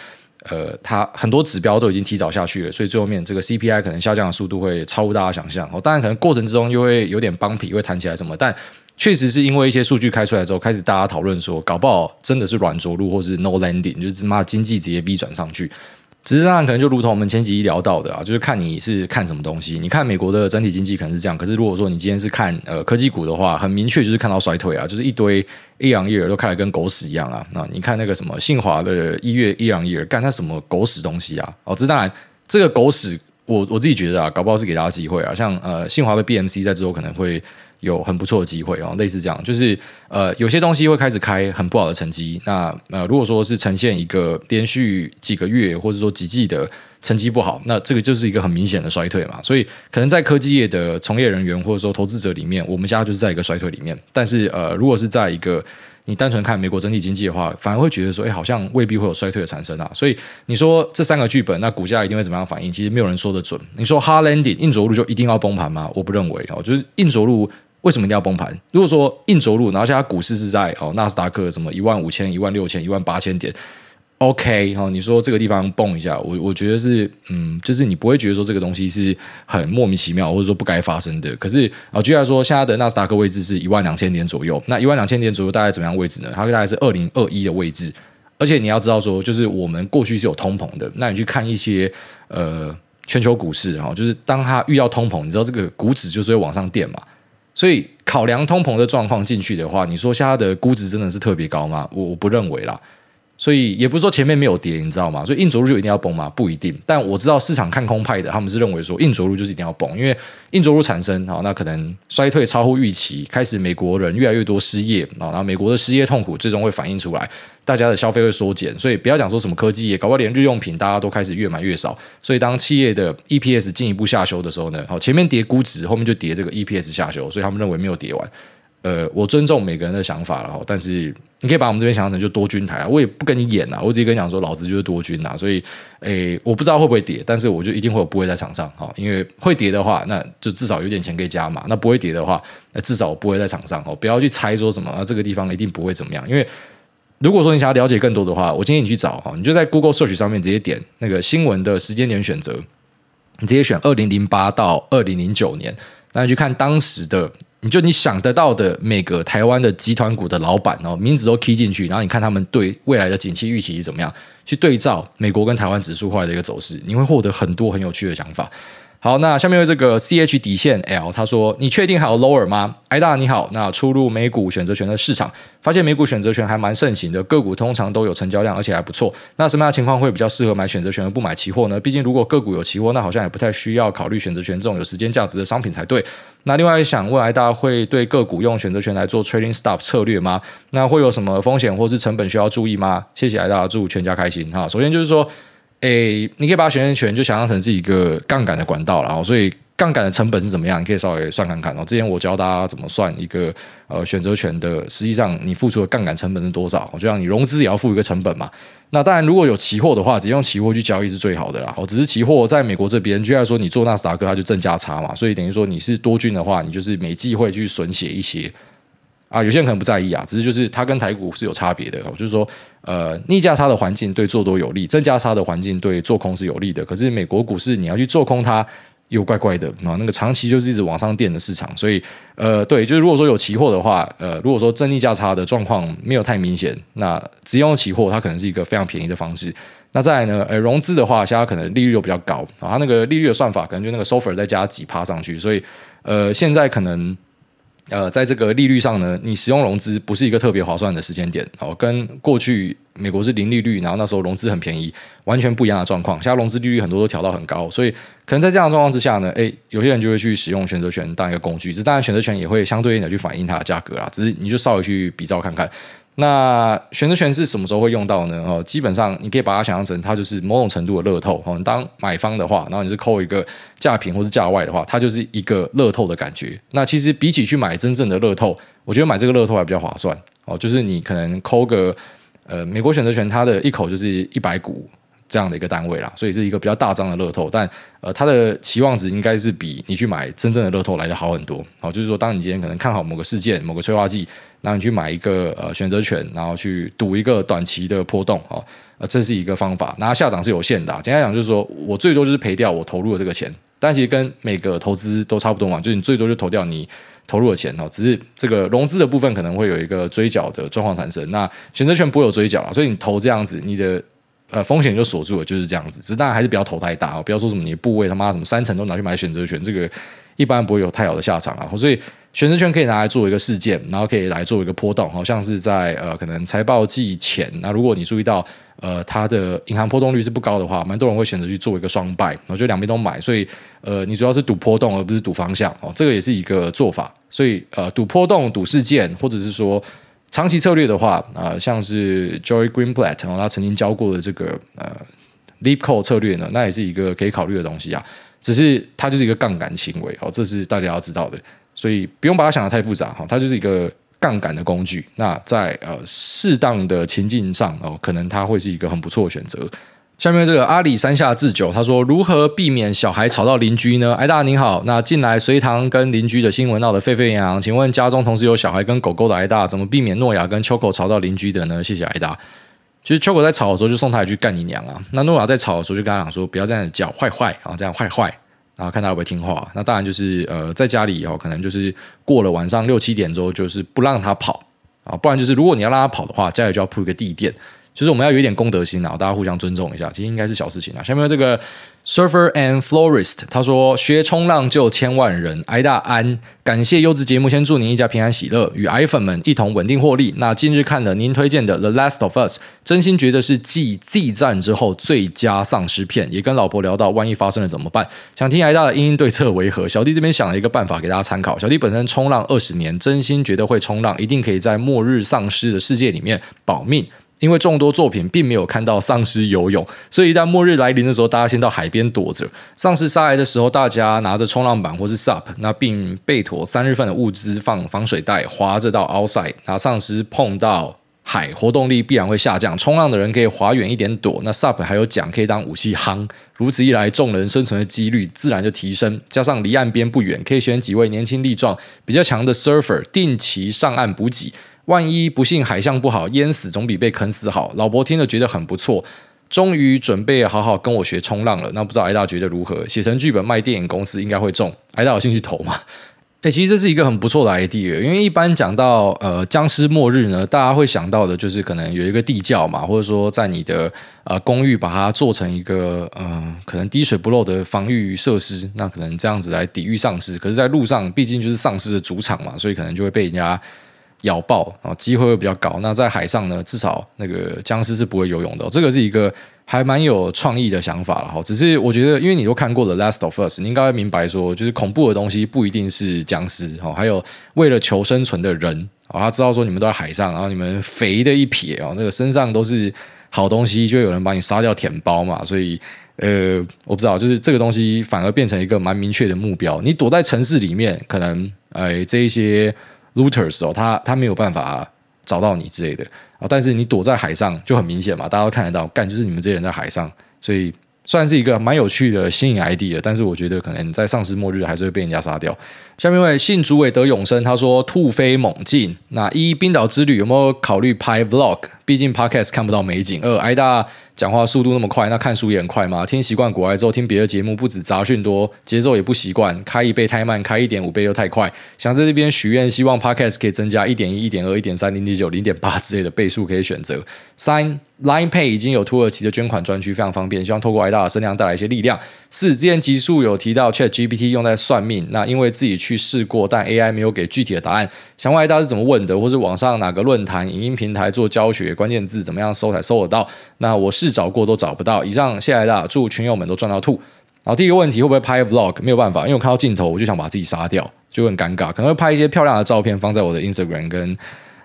呃它很多指标都已经提早下去了，所以最后面这个 CPI 可能下降的速度会超乎大家想象哦。当然可能过程之中又会有点崩皮，会弹起来什么，但确实是因为一些数据开出来之后，开始大家讨论说，搞不好真的是软着陆或是 no landing，就是妈经济直接 V 转上去。只是当然可能就如同我们前几集聊到的啊，就是看你是看什么东西。你看美国的整体经济可能是这样，可是如果说你今天是看呃科技股的话，很明确就是看到衰退啊，就是一堆 year on year 都看得跟狗屎一样啊。那你看那个什么信华的一月 year on year 干它什么狗屎东西啊？哦，这当然这个狗屎，我我自己觉得啊，搞不好是给大家机会啊。像呃信华的 BMC 在之后可能会。有很不错的机会哦，类似这样，就是呃，有些东西会开始开很不好的成绩。那呃，如果说是呈现一个连续几个月或者说几季的成绩不好，那这个就是一个很明显的衰退嘛。所以可能在科技业的从业人员或者说投资者里面，我们现在就是在一个衰退里面。但是呃，如果是在一个你单纯看美国整体经济的话，反而会觉得说，哎，好像未必会有衰退的产生啊。所以你说这三个剧本，那股价一定会怎么样反应？其实没有人说得准。你说 hard landing 硬着陆就一定要崩盘吗？我不认为哦，就是硬着陆。为什么一定要崩盘？如果说硬着陆，然后现在股市是在哦纳斯达克什么一万五千、一万六千、一万八千点，OK 哦，你说这个地方崩一下，我我觉得是嗯，就是你不会觉得说这个东西是很莫名其妙，或者说不该发生的。可是啊，举例来说，现在的纳斯达克位置是一万两千点左右，那一万两千点左右大概怎么样位置呢？它大概是二零二一的位置，而且你要知道说，就是我们过去是有通膨的，那你去看一些呃全球股市哈，就是当它遇到通膨，你知道这个股指就是会往上垫嘛。所以考量通膨的状况进去的话，你说现在的估值真的是特别高吗？我我不认为啦。所以也不是说前面没有跌，你知道吗？所以硬着陆就一定要崩吗？不一定。但我知道市场看空派的，他们是认为说硬着陆就是一定要崩，因为硬着陆产生，好，那可能衰退超乎预期，开始美国人越来越多失业，啊，然后美国的失业痛苦最终会反映出来，大家的消费会缩减。所以不要讲说什么科技业，搞不好连日用品大家都开始越买越少。所以当企业的 EPS 进一步下修的时候呢，好，前面跌估值，后面就跌这个 EPS 下修，所以他们认为没有跌完。呃，我尊重每个人的想法了哈，但是你可以把我们这边想象成就多军台啊，我也不跟你演啊，我直接跟你讲说，老子就是多军啊，所以，诶，我不知道会不会跌，但是我就一定会有不会在场上哈，因为会跌的话，那就至少有点钱可以加码，那不会跌的话，那至少我不会在场上哦，不要去猜说什么啊，这个地方一定不会怎么样，因为如果说你想要了解更多的话，我建议你去找哈，你就在 Google Search 上面直接点那个新闻的时间点选择，你直接选二零零八到二零零九年，那你去看当时的。你就你想得到的每个台湾的集团股的老板哦，名字都 key 进去，然后你看他们对未来的景气预期是怎么样，去对照美国跟台湾指数后来的一个走势，你会获得很多很有趣的想法。好，那下面有这个 C H 底线 L，他说：“你确定还有 lower 吗？”艾大你好，那初入美股选择权的市场，发现美股选择权还蛮盛行的，个股通常都有成交量，而且还不错。那什么样的情况会比较适合买选择权而不买期货呢？毕竟如果个股有期货，那好像也不太需要考虑选择权这种有时间价值的商品才对。那另外想问艾大家，会对个股用选择权来做 trading stop 策略吗？那会有什么风险或是成本需要注意吗？谢谢艾大，祝全家开心哈。首先就是说。诶，你可以把选择权就想象成是一个杠杆的管道，然后所以杠杆的成本是怎么样？你可以稍微算看看哦。之前我教大家怎么算一个呃选择权的，实际上你付出的杠杆成本是多少？就像你融资也要付一个成本嘛。那当然，如果有期货的话，直接用期货去交易是最好的啦。哦，只是期货在美国这边，居然说你做纳斯达克，它就正价差嘛，所以等于说你是多军的话，你就是每季会去损写一些。啊，有些人可能不在意啊，只是就是它跟台股是有差别的，就是说，呃，逆价差的环境对做多有利，正价差的环境对做空是有利的。可是美国股市你要去做空它，又怪怪的啊，那个长期就是一直往上垫的市场，所以，呃，对，就是如果说有期货的话，呃，如果说正逆价差的状况没有太明显，那直接用期货它可能是一个非常便宜的方式。那再来呢，呃，融资的话，现在可能利率又比较高啊，它那个利率的算法可能就那个 SOFR 再加几趴上去，所以，呃，现在可能。呃，在这个利率上呢，你使用融资不是一个特别划算的时间点哦，跟过去美国是零利率，然后那时候融资很便宜，完全不一样的状况。现在融资利率很多都调到很高，所以可能在这样的状况之下呢，诶，有些人就会去使用选择权当一个工具。这当然，选择权也会相对应的去反映它的价格啦，只是你就稍微去比照看看。那选择权是什么时候会用到呢？哦，基本上你可以把它想象成它就是某种程度的乐透。哦，当买方的话，然后你是扣一个价平或是价外的话，它就是一个乐透的感觉。那其实比起去买真正的乐透，我觉得买这个乐透还比较划算。哦，就是你可能扣个呃美国选择权，它的一口就是一百股。这样的一个单位啦，所以是一个比较大张的乐透，但呃，它的期望值应该是比你去买真正的乐透来的好很多。好，就是说，当你今天可能看好某个事件、某个催化剂，然后你去买一个呃选择权，然后去赌一个短期的波动，哦，呃，这是一个方法。那下档是有限的，简单讲就是说我最多就是赔掉我投入的这个钱，但其实跟每个投资都差不多嘛，就是你最多就投掉你投入的钱哦，只是这个融资的部分可能会有一个追缴的状况产生。那选择权不会有追缴了，所以你投这样子，你的。呃，风险就锁住了，就是这样子。只是当然还是不要投太大哦，不要说什么你部位他妈什么三成都拿去买选择权，这个一般不会有太好的下场啊。所以选择权可以拿来做一个事件，然后可以来做一个波动，好像是在呃可能财报季前。那如果你注意到呃它的银行波动率是不高的话，蛮多人会选择去做一个双败，我觉得两边都买。所以呃，你主要是赌波动而不是赌方向哦，这个也是一个做法。所以呃，赌波动、赌事件，或者是说。长期策略的话，啊、像是 Joy Greenblatt 然后他曾经教过的这个呃 Leap Code 策略呢，那也是一个可以考虑的东西啊。只是它就是一个杠杆行为哦，这是大家要知道的，所以不用把它想得太复杂哈，它就是一个杠杆的工具。那在呃适当的情境上哦，可能它会是一个很不错的选择。下面这个阿里山下智久他说，如何避免小孩吵到邻居呢？艾大您好，那近来隋棠跟邻居的新闻闹得沸沸扬扬，请问家中同时有小孩跟狗狗的艾大，怎么避免诺亚跟秋口吵到邻居的呢？谢谢艾大。其实秋口在吵的时候就送他一句干你娘啊，那诺亚在吵的时候就跟他讲说不要这样叫坏坏，啊这样坏坏，然后看他会不会听话。那当然就是呃在家里以后可能就是过了晚上六七点之后就是不让他跑啊，不然就是如果你要让他跑的话，家里就要铺一个地垫。就是我们要有一点公德心啊，大家互相尊重一下，其实应该是小事情啊。下面这个 Surfer and Florist 他说，学冲浪救千万人，挨大安，感谢优质节目，先祝您一家平安喜乐，与爱粉们一同稳定获利。那近日看了您推荐的 The Last of Us，真心觉得是继 Z 战之后最佳丧尸片，也跟老婆聊到万一发生了怎么办，想听挨大的因应对策为何？小弟这边想了一个办法给大家参考。小弟本身冲浪二十年，真心觉得会冲浪一定可以在末日丧尸的世界里面保命。因为众多作品并没有看到丧尸游泳，所以一旦末日来临的时候，大家先到海边躲着。丧尸杀来的时候，大家拿着冲浪板或是 SUP，那并备妥三日份的物资，放防水袋，划着到 outside。那丧尸碰到海，活动力必然会下降。冲浪的人可以划远一点躲，那 SUP 还有桨可以当武器夯。如此一来，众人生存的几率自然就提升。加上离岸边不远，可以选几位年轻力壮、比较强的 surfer 定期上岸补给。万一不幸海象不好，淹死总比被坑死好。老婆听了觉得很不错，终于准备好好跟我学冲浪了。那不知道艾大觉得如何？写成剧本卖电影公司应该会中。艾大有兴趣投吗？(laughs) 诶，其实这是一个很不错的 idea，因为一般讲到呃僵尸末日呢，大家会想到的就是可能有一个地窖嘛，或者说在你的呃公寓把它做成一个呃可能滴水不漏的防御设施，那可能这样子来抵御丧尸。可是，在路上毕竟就是丧尸的主场嘛，所以可能就会被人家。咬爆啊，机会会比较高。那在海上呢，至少那个僵尸是不会游泳的哦。这个是一个还蛮有创意的想法了哈。只是我觉得，因为你都看过了《Last of Us》，你应该明白说，就是恐怖的东西不一定是僵尸哈。还有为了求生存的人啊，他知道说你们都在海上，然后你们肥的一撇哦，那个身上都是好东西，就有人把你杀掉舔包嘛。所以呃，我不知道，就是这个东西反而变成一个蛮明确的目标。你躲在城市里面，可能哎这一些。Looters 哦，他他没有办法找到你之类的啊，但是你躲在海上就很明显嘛，大家都看得到，干就是你们这些人在海上，所以算是一个蛮有趣的新颖 ID 的但是我觉得可能在丧尸末日还是会被人家杀掉。下面一位信主委得永生，他说突飞猛进，那一冰岛之旅有没有考虑拍 vlog？毕竟 podcast 看不到美景。二挨大讲话速度那么快，那看书也很快吗？听习惯国外之后，听别的节目不止杂讯多，节奏也不习惯。开一倍太慢，开一点五倍又太快。想在这边许愿，希望 Podcast 可以增加一点一、一点二、一点三、零点九、零点八之类的倍数可以选择。三 Line Pay 已经有土耳其的捐款专区，非常方便。希望透过 AI 的声量带来一些力量。四之前集数有提到 Chat GPT 用在算命，那因为自己去试过，但 AI 没有给具体的答案。想问 AI 是怎么问的，或是网上哪个论坛、影音平台做教学，关键字怎么样搜才搜得到？那我是找过都找不到。以上，谢谢大，祝群友们都赚到吐。然后第一个问题，会不会拍 Vlog？没有办法，因为我看到镜头，我就想把自己杀掉，就很尴尬。可能会拍一些漂亮的照片，放在我的 Instagram 跟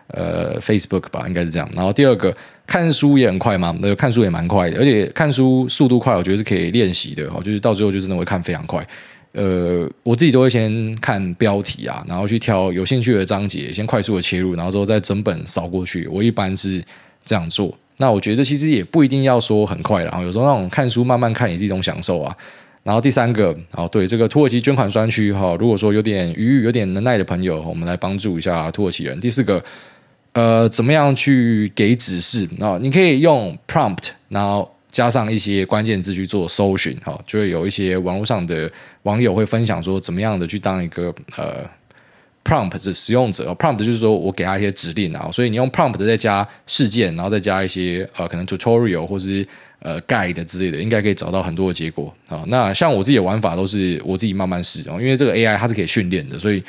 呃 Facebook 吧，应该是这样。然后第二个，看书也很快嘛，那个看书也蛮快的，而且看书速度快，我觉得是可以练习的。哦，就是到最后就真的会看非常快。呃，我自己都会先看标题啊，然后去挑有兴趣的章节，先快速的切入，然后之后再整本扫过去。我一般是这样做。那我觉得其实也不一定要说很快，然后有时候那种看书慢慢看也是一种享受啊。然后第三个，哦，对，这个土耳其捐款专区哈，如果说有点余裕、有点能耐的朋友，我们来帮助一下土耳其人。第四个，呃，怎么样去给指示啊？你可以用 prompt，然后加上一些关键字去做搜寻，哈，就会有一些网络上的网友会分享说，怎么样的去当一个呃。Prompt 的使用者，prompt 就是说我给他一些指令啊，所以你用 prompt 再加事件，然后再加一些呃可能 tutorial 或是呃 guide 之类的，应该可以找到很多的结果啊。那像我自己的玩法都是我自己慢慢试哦，因为这个 AI 它是可以训练的，所以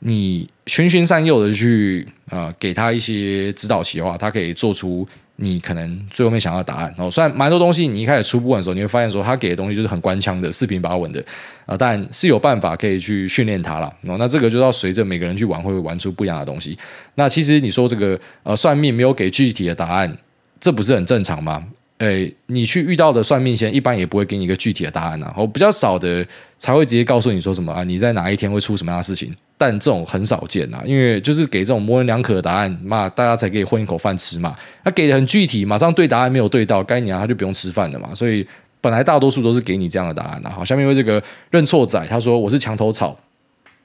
你循循善诱的去呃给他一些指导棋的话，它可以做出。你可能最后面想要答案哦，虽然蛮多东西你一开始初步玩的时候，你会发现说他给的东西就是很官腔的、四平八稳的啊，但是有办法可以去训练它了哦。那这个就要随着每个人去玩，会玩出不一样的东西。那其实你说这个呃算命没有给具体的答案，这不是很正常吗？诶，你去遇到的算命先一般也不会给你一个具体的答案啊，我比较少的才会直接告诉你说什么啊，你在哪一天会出什么样的事情。但这种很少见呐，因为就是给这种模棱两可的答案，嘛，大家才可以混一口饭吃嘛。他给的很具体，马上对答案没有对到，该年他就不用吃饭了嘛。所以本来大多数都是给你这样的答案呐。好，下面为这个认错仔，他说我是墙头草，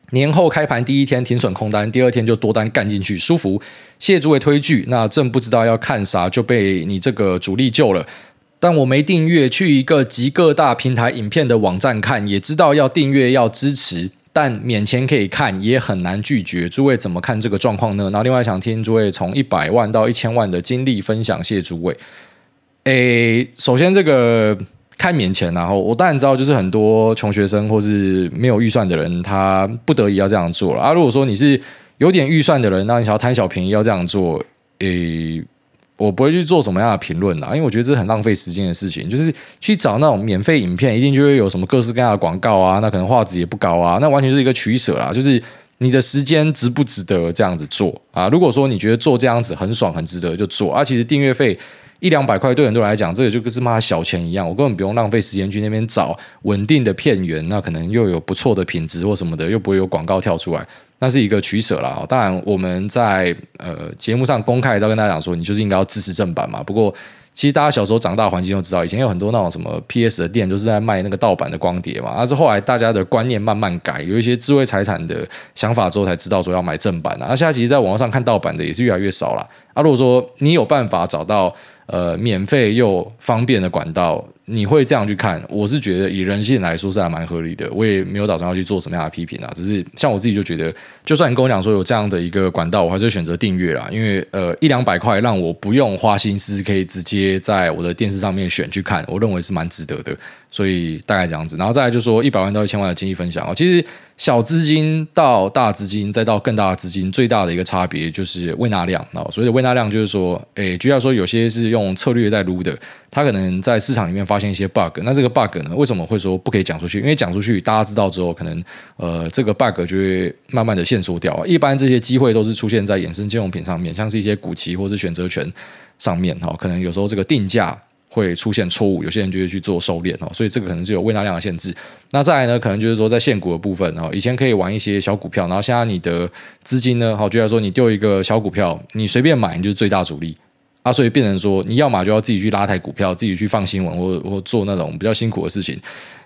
年后开盘第一天停损空单，第二天就多单干进去，舒服。谢谢诸位推剧，那正不知道要看啥，就被你这个主力救了。但我没订阅，去一个集各大平台影片的网站看，也知道要订阅要支持。但免钱可以看，也很难拒绝。诸位怎么看这个状况呢？然后另外想听诸位从一百万到一千万的经历分享，谢谢诸位。诶，首先这个看免钱，然后我当然知道，就是很多穷学生或是没有预算的人，他不得已要这样做了啊。如果说你是有点预算的人，那你想要贪小便宜要这样做，诶。我不会去做什么样的评论啦，因为我觉得这是很浪费时间的事情。就是去找那种免费影片，一定就会有什么各式各样的广告啊，那可能画质也不高啊，那完全是一个取舍啦。就是你的时间值不值得这样子做啊？如果说你觉得做这样子很爽很值得，就做啊。其实订阅费一两百块对很多人来讲，这个就跟是妈小钱一样，我根本不用浪费时间去那边找稳定的片源，那可能又有不错的品质或什么的，又不会有广告跳出来。那是一个取舍啦，当然我们在呃节目上公开要跟大家讲说，你就是应该要支持正版嘛。不过其实大家小时候长大环境都知道，以前有很多那种什么 PS 的店都是在卖那个盗版的光碟嘛。但是后来大家的观念慢慢改，有一些智慧财产的想法之后，才知道说要买正版啊。那现在其实在网络上看盗版的也是越来越少了。啊，如果说你有办法找到呃免费又方便的管道。你会这样去看？我是觉得以人性来说是还蛮合理的。我也没有打算要去做什么样的批评啊，只是像我自己就觉得，就算你跟我讲说有这样的一个管道，我还是选择订阅啦。因为呃一两百块让我不用花心思，可以直接在我的电视上面选去看，我认为是蛮值得的。所以大概这样子，然后再来就是说一百万到一千万的经济分享啊，其实小资金到大资金再到更大的资金，最大的一个差别就是胃纳量啊。所谓的胃纳量就是说，诶，就要说有些是用策略在撸的，他可能在市场里面发现一些 bug，那这个 bug 呢，为什么会说不可以讲出去？因为讲出去大家知道之后，可能呃这个 bug 就会慢慢的限缩掉。一般这些机会都是出现在衍生金融品上面，像是一些股期或者选择权上面哈，可能有时候这个定价。会出现错误，有些人就会去做收敛哦，所以这个可能是有胃纳量的限制。那再来呢，可能就是说在现股的部分哦，以前可以玩一些小股票，然后现在你的资金呢，好，就来说你丢一个小股票，你随便买，你就是最大主力啊，所以变成说，你要么就要自己去拉抬股票，自己去放新闻，或或做那种比较辛苦的事情。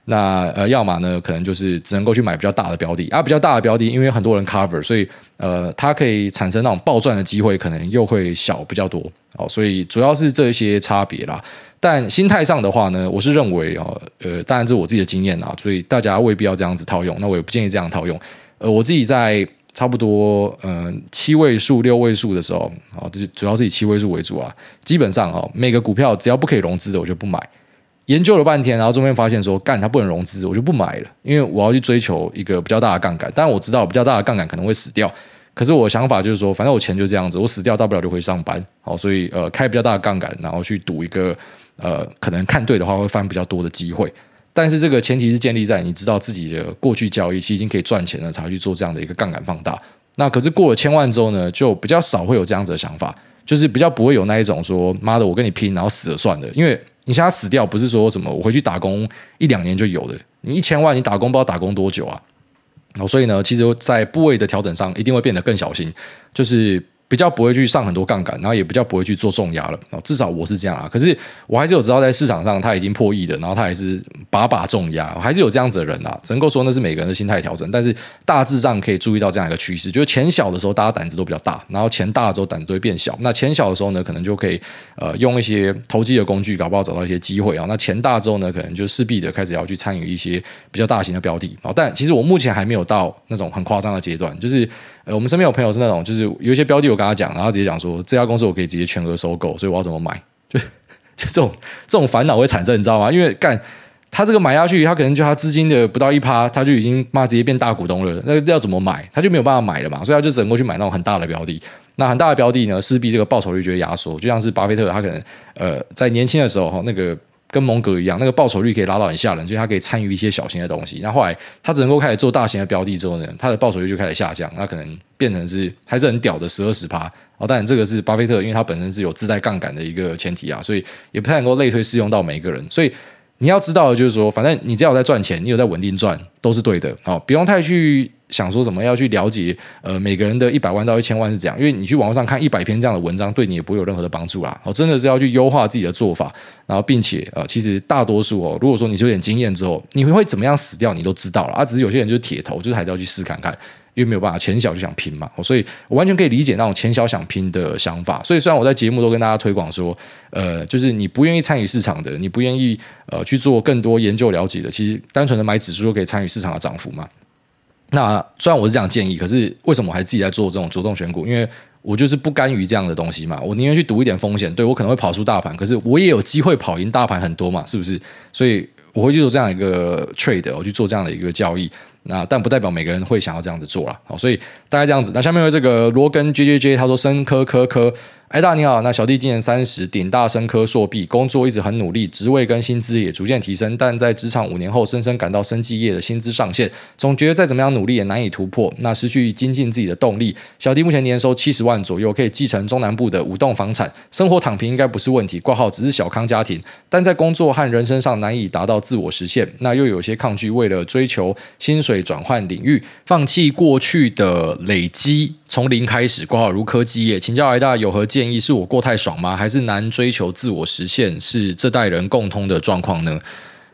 那呃，要么呢，可能就是只能够去买比较大的标的啊，比较大的标的，因为很多人 cover，所以呃，它可以产生那种暴赚的机会，可能又会小比较多哦。所以主要是这些差别啦。但心态上的话呢，我是认为哦，呃，当然这是我自己的经验啊，所以大家未必要这样子套用。那我也不建议这样套用。呃，我自己在差不多呃七位数、六位数的时候，哦，这主要是以七位数为主啊。基本上哦，每个股票只要不可以融资的，我就不买。研究了半天，然后中间发现说，干它不能融资，我就不买了，因为我要去追求一个比较大的杠杆。当然我知道比较大的杠杆可能会死掉，可是我的想法就是说，反正我钱就这样子，我死掉大不了就回上班。好，所以呃开比较大的杠杆，然后去赌一个呃可能看对的话会翻比较多的机会。但是这个前提是建立在你知道自己的过去交易其实已经可以赚钱了，才去做这样的一个杠杆放大。那可是过了千万之后呢，就比较少会有这样子的想法，就是比较不会有那一种说妈的我跟你拼，然后死了算了，因为。你现在死掉不是说什么我回去打工一两年就有的，你一千万你打工不知道打工多久啊？然后所以呢，其实，在部位的调整上一定会变得更小心，就是。比较不会去上很多杠杆，然后也比较不会去做重压了。至少我是这样啊。可是我还是有知道，在市场上他已经破亿的，然后他还是把把重压，还是有这样子的人啊。只能够说那是每个人的心态调整，但是大致上可以注意到这样一个趋势，就是钱小的时候大家胆子都比较大，然后钱大的时候胆子都会变小。那钱小的时候呢，可能就可以呃用一些投机的工具，搞不好找到一些机会啊。那钱大之后呢，可能就势必的开始要去参与一些比较大型的标的啊。但其实我目前还没有到那种很夸张的阶段，就是。呃，我们身边有朋友是那种，就是有一些标的，我跟他讲，然后直接讲说，这家公司我可以直接全额收购，所以我要怎么买？就就这种这种烦恼会产生，你知道吗？因为干他这个买下去，他可能就他资金的不到一趴，他就已经妈直接变大股东了。那要怎么买？他就没有办法买了嘛，所以他就只能够去买那种很大的标的。那很大的标的呢，势必这个报酬率就会压缩，就像是巴菲特，他可能呃在年轻的时候哈那个。跟蒙格一样，那个报酬率可以拉到很吓人，所以他可以参与一些小型的东西。那后来他只能够开始做大型的标的之后呢，他的报酬率就开始下降，那可能变成是还是很屌的十二十趴。哦，当然这个是巴菲特，因为他本身是有自带杠杆的一个前提啊，所以也不太能够类推适用到每一个人。所以你要知道的就是说，反正你只要在赚钱，你有在稳定赚，都是对的。好，不用太去。想说什么要去了解，呃，每个人的一百万到一千万是这样，因为你去网络上看一百篇这样的文章，对你也不会有任何的帮助啦。哦，真的是要去优化自己的做法，然后并且呃，其实大多数哦，如果说你是有点经验之后，你会会怎么样死掉，你都知道了啊。只是有些人就是铁头，就是还是要去试看看，因为没有办法，钱小就想拼嘛。所以我完全可以理解那种钱小想拼的想法。所以虽然我在节目都跟大家推广说，呃，就是你不愿意参与市场的，你不愿意呃去做更多研究了解的，其实单纯的买指数就可以参与市场的涨幅嘛。那虽然我是这样建议，可是为什么我还自己在做这种主动选股？因为我就是不甘于这样的东西嘛，我宁愿去赌一点风险，对，我可能会跑出大盘，可是我也有机会跑赢大盘很多嘛，是不是？所以我会去做这样一个 trade，我去做这样的一个交易。那但不代表每个人会想要这样子做啦。好，所以大概这样子。那下面有这个罗根 J J J，他说生科科科。哎，大你好，那小弟今年三十，顶大生科硕毕，工作一直很努力，职位跟薪资也逐渐提升，但在职场五年后，深深感到生技业的薪资上限，总觉得再怎么样努力也难以突破，那失去精进自己的动力。小弟目前年收七十万左右，可以继承中南部的五栋房产，生活躺平应该不是问题。挂号只是小康家庭，但在工作和人生上难以达到自我实现，那又有些抗拒，为了追求薪水转换领域，放弃过去的累积。从零开始，挂号如科技业，请教艾大有何建议？是我过太爽吗？还是难追求自我实现是这代人共通的状况呢？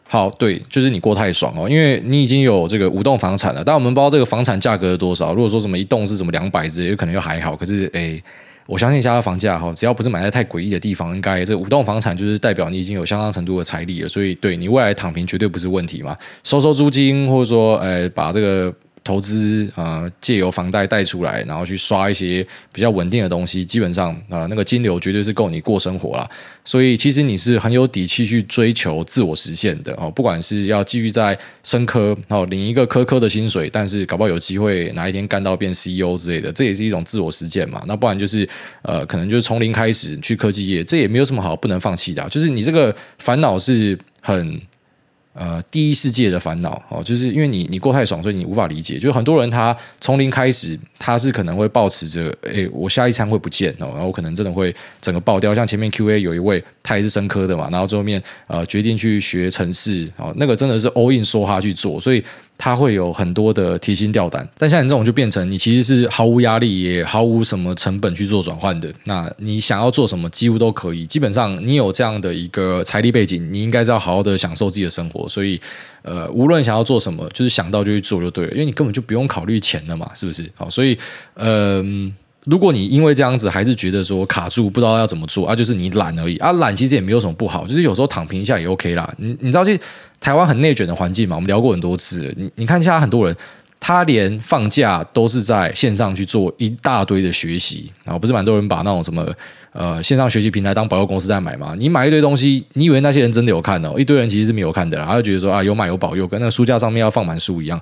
好，对，就是你过太爽哦，因为你已经有这个五栋房产了。但我们不知道这个房产价格是多少。如果说什么一栋是什么两百之类，有可能又还好。可是，诶，我相信现在房价哈，只要不是买在太诡异的地方，应该这五栋房产就是代表你已经有相当程度的财力了。所以，对你未来躺平绝对不是问题嘛。收收租金，或者说，诶，把这个。投资啊，借由房贷贷出来，然后去刷一些比较稳定的东西，基本上啊，那个金流绝对是够你过生活了。所以其实你是很有底气去追求自我实现的哦。不管是要继续在深科哦领一个科科的薪水，但是搞不好有机会哪一天干到变 CEO 之类的，这也是一种自我实践嘛。那不然就是呃，可能就是从零开始去科技业，这也没有什么好不能放弃的。就是你这个烦恼是很。呃，第一世界的烦恼哦，就是因为你你过太爽，所以你无法理解。就很多人他从零开始，他是可能会抱持着，诶，我下一餐会不见哦，然后可能真的会整个爆掉。像前面 Q A 有一位，他也是生科的嘛，然后最后面呃决定去学城市哦，那个真的是 all in 梭哈去做，所以他会有很多的提心吊胆，但像你这种就变成你其实是毫无压力，也毫无什么成本去做转换的。那你想要做什么，几乎都可以。基本上你有这样的一个财力背景，你应该是要好好的享受自己的生活。所以，呃，无论想要做什么，就是想到就去做就对了，因为你根本就不用考虑钱了嘛，是不是？好，所以，嗯、如果你因为这样子还是觉得说卡住不知道要怎么做啊，就是你懒而已啊，懒其实也没有什么不好，就是有时候躺平一下也 OK 啦。你你知道，其实台湾很内卷的环境嘛，我们聊过很多次。你你看，现在很多人他连放假都是在线上去做一大堆的学习，然后不是蛮多人把那种什么呃线上学习平台当保佑公司在买嘛？你买一堆东西，你以为那些人真的有看哦？一堆人其实是没有看的啦，他就觉得说啊有买有保佑，跟那个书架上面要放满书一样，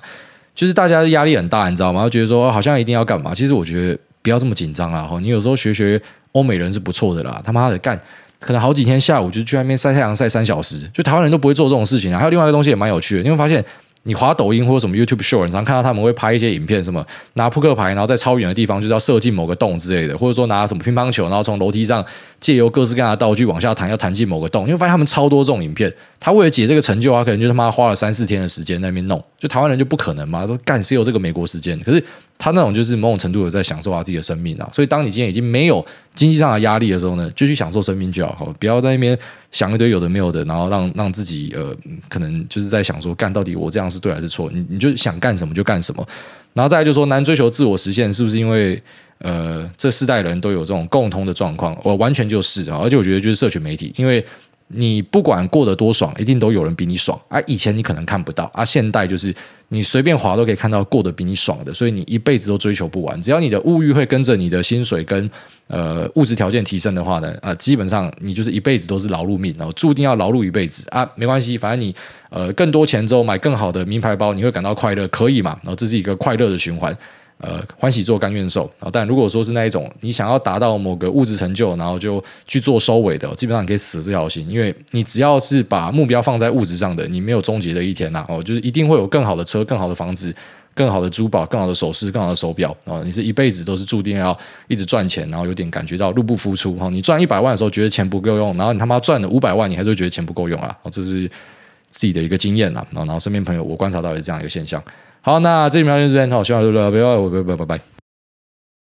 就是大家的压力很大，你知道吗？觉得说好像一定要干嘛？其实我觉得。不要这么紧张啊！哈，你有时候学学欧美人是不错的啦。他妈的干，可能好几天下午就去外面晒太阳晒三小时，就台湾人都不会做这种事情啊。还有另外一个东西也蛮有趣的，你会发现。你滑抖音或者什么 YouTube show，你常看到他们会拍一些影片，什么拿扑克牌，然后在超远的地方就是要射进某个洞之类的，或者说拿什么乒乓球，然后从楼梯上借由各式各样的道具往下弹，要弹进某个洞。你会发现他们超多这种影片。他为了解这个成就啊，可能就他妈花了三四天的时间在那边弄。就台湾人就不可能嘛，说干谁有这个美国时间？可是他那种就是某种程度有在享受他自己的生命啊。所以当你今天已经没有经济上的压力的时候呢，就去享受生命就好，不要在那边想一堆有的没有的，然后让让自己呃，可能就是在想说，干到底我这样是对还是错？你你就想干什么就干什么，然后再来就说难追求自我实现，是不是因为呃这世代人都有这种共通的状况？我完全就是啊，而且我觉得就是社群媒体，因为。你不管过得多爽，一定都有人比你爽啊！以前你可能看不到啊，现代就是你随便划都可以看到过得比你爽的，所以你一辈子都追求不完。只要你的物欲会跟着你的薪水跟呃物质条件提升的话呢，啊，基本上你就是一辈子都是劳碌命，然后注定要劳碌一辈子啊！没关系，反正你呃更多钱之后买更好的名牌包，你会感到快乐，可以嘛？然后这是一个快乐的循环。呃，欢喜做，甘愿受。但如果说是那一种，你想要达到某个物质成就，然后就去做收尾的，基本上你可以死这条心，因为你只要是把目标放在物质上的，你没有终结的一天呐。哦，就是一定会有更好的车、更好的房子、更好的珠宝、更好的首饰、更好的手表。哦，你是一辈子都是注定要一直赚钱，然后有点感觉到入不敷出。哦，你赚一百万的时候觉得钱不够用，然后你他妈赚了五百万，你还是会觉得钱不够用啊。哦，这是自己的一个经验呐。然后身边朋友我观察到也是这样一个现象。好，那这期聊天就这边，好，希望大家不要，拜拜拜拜。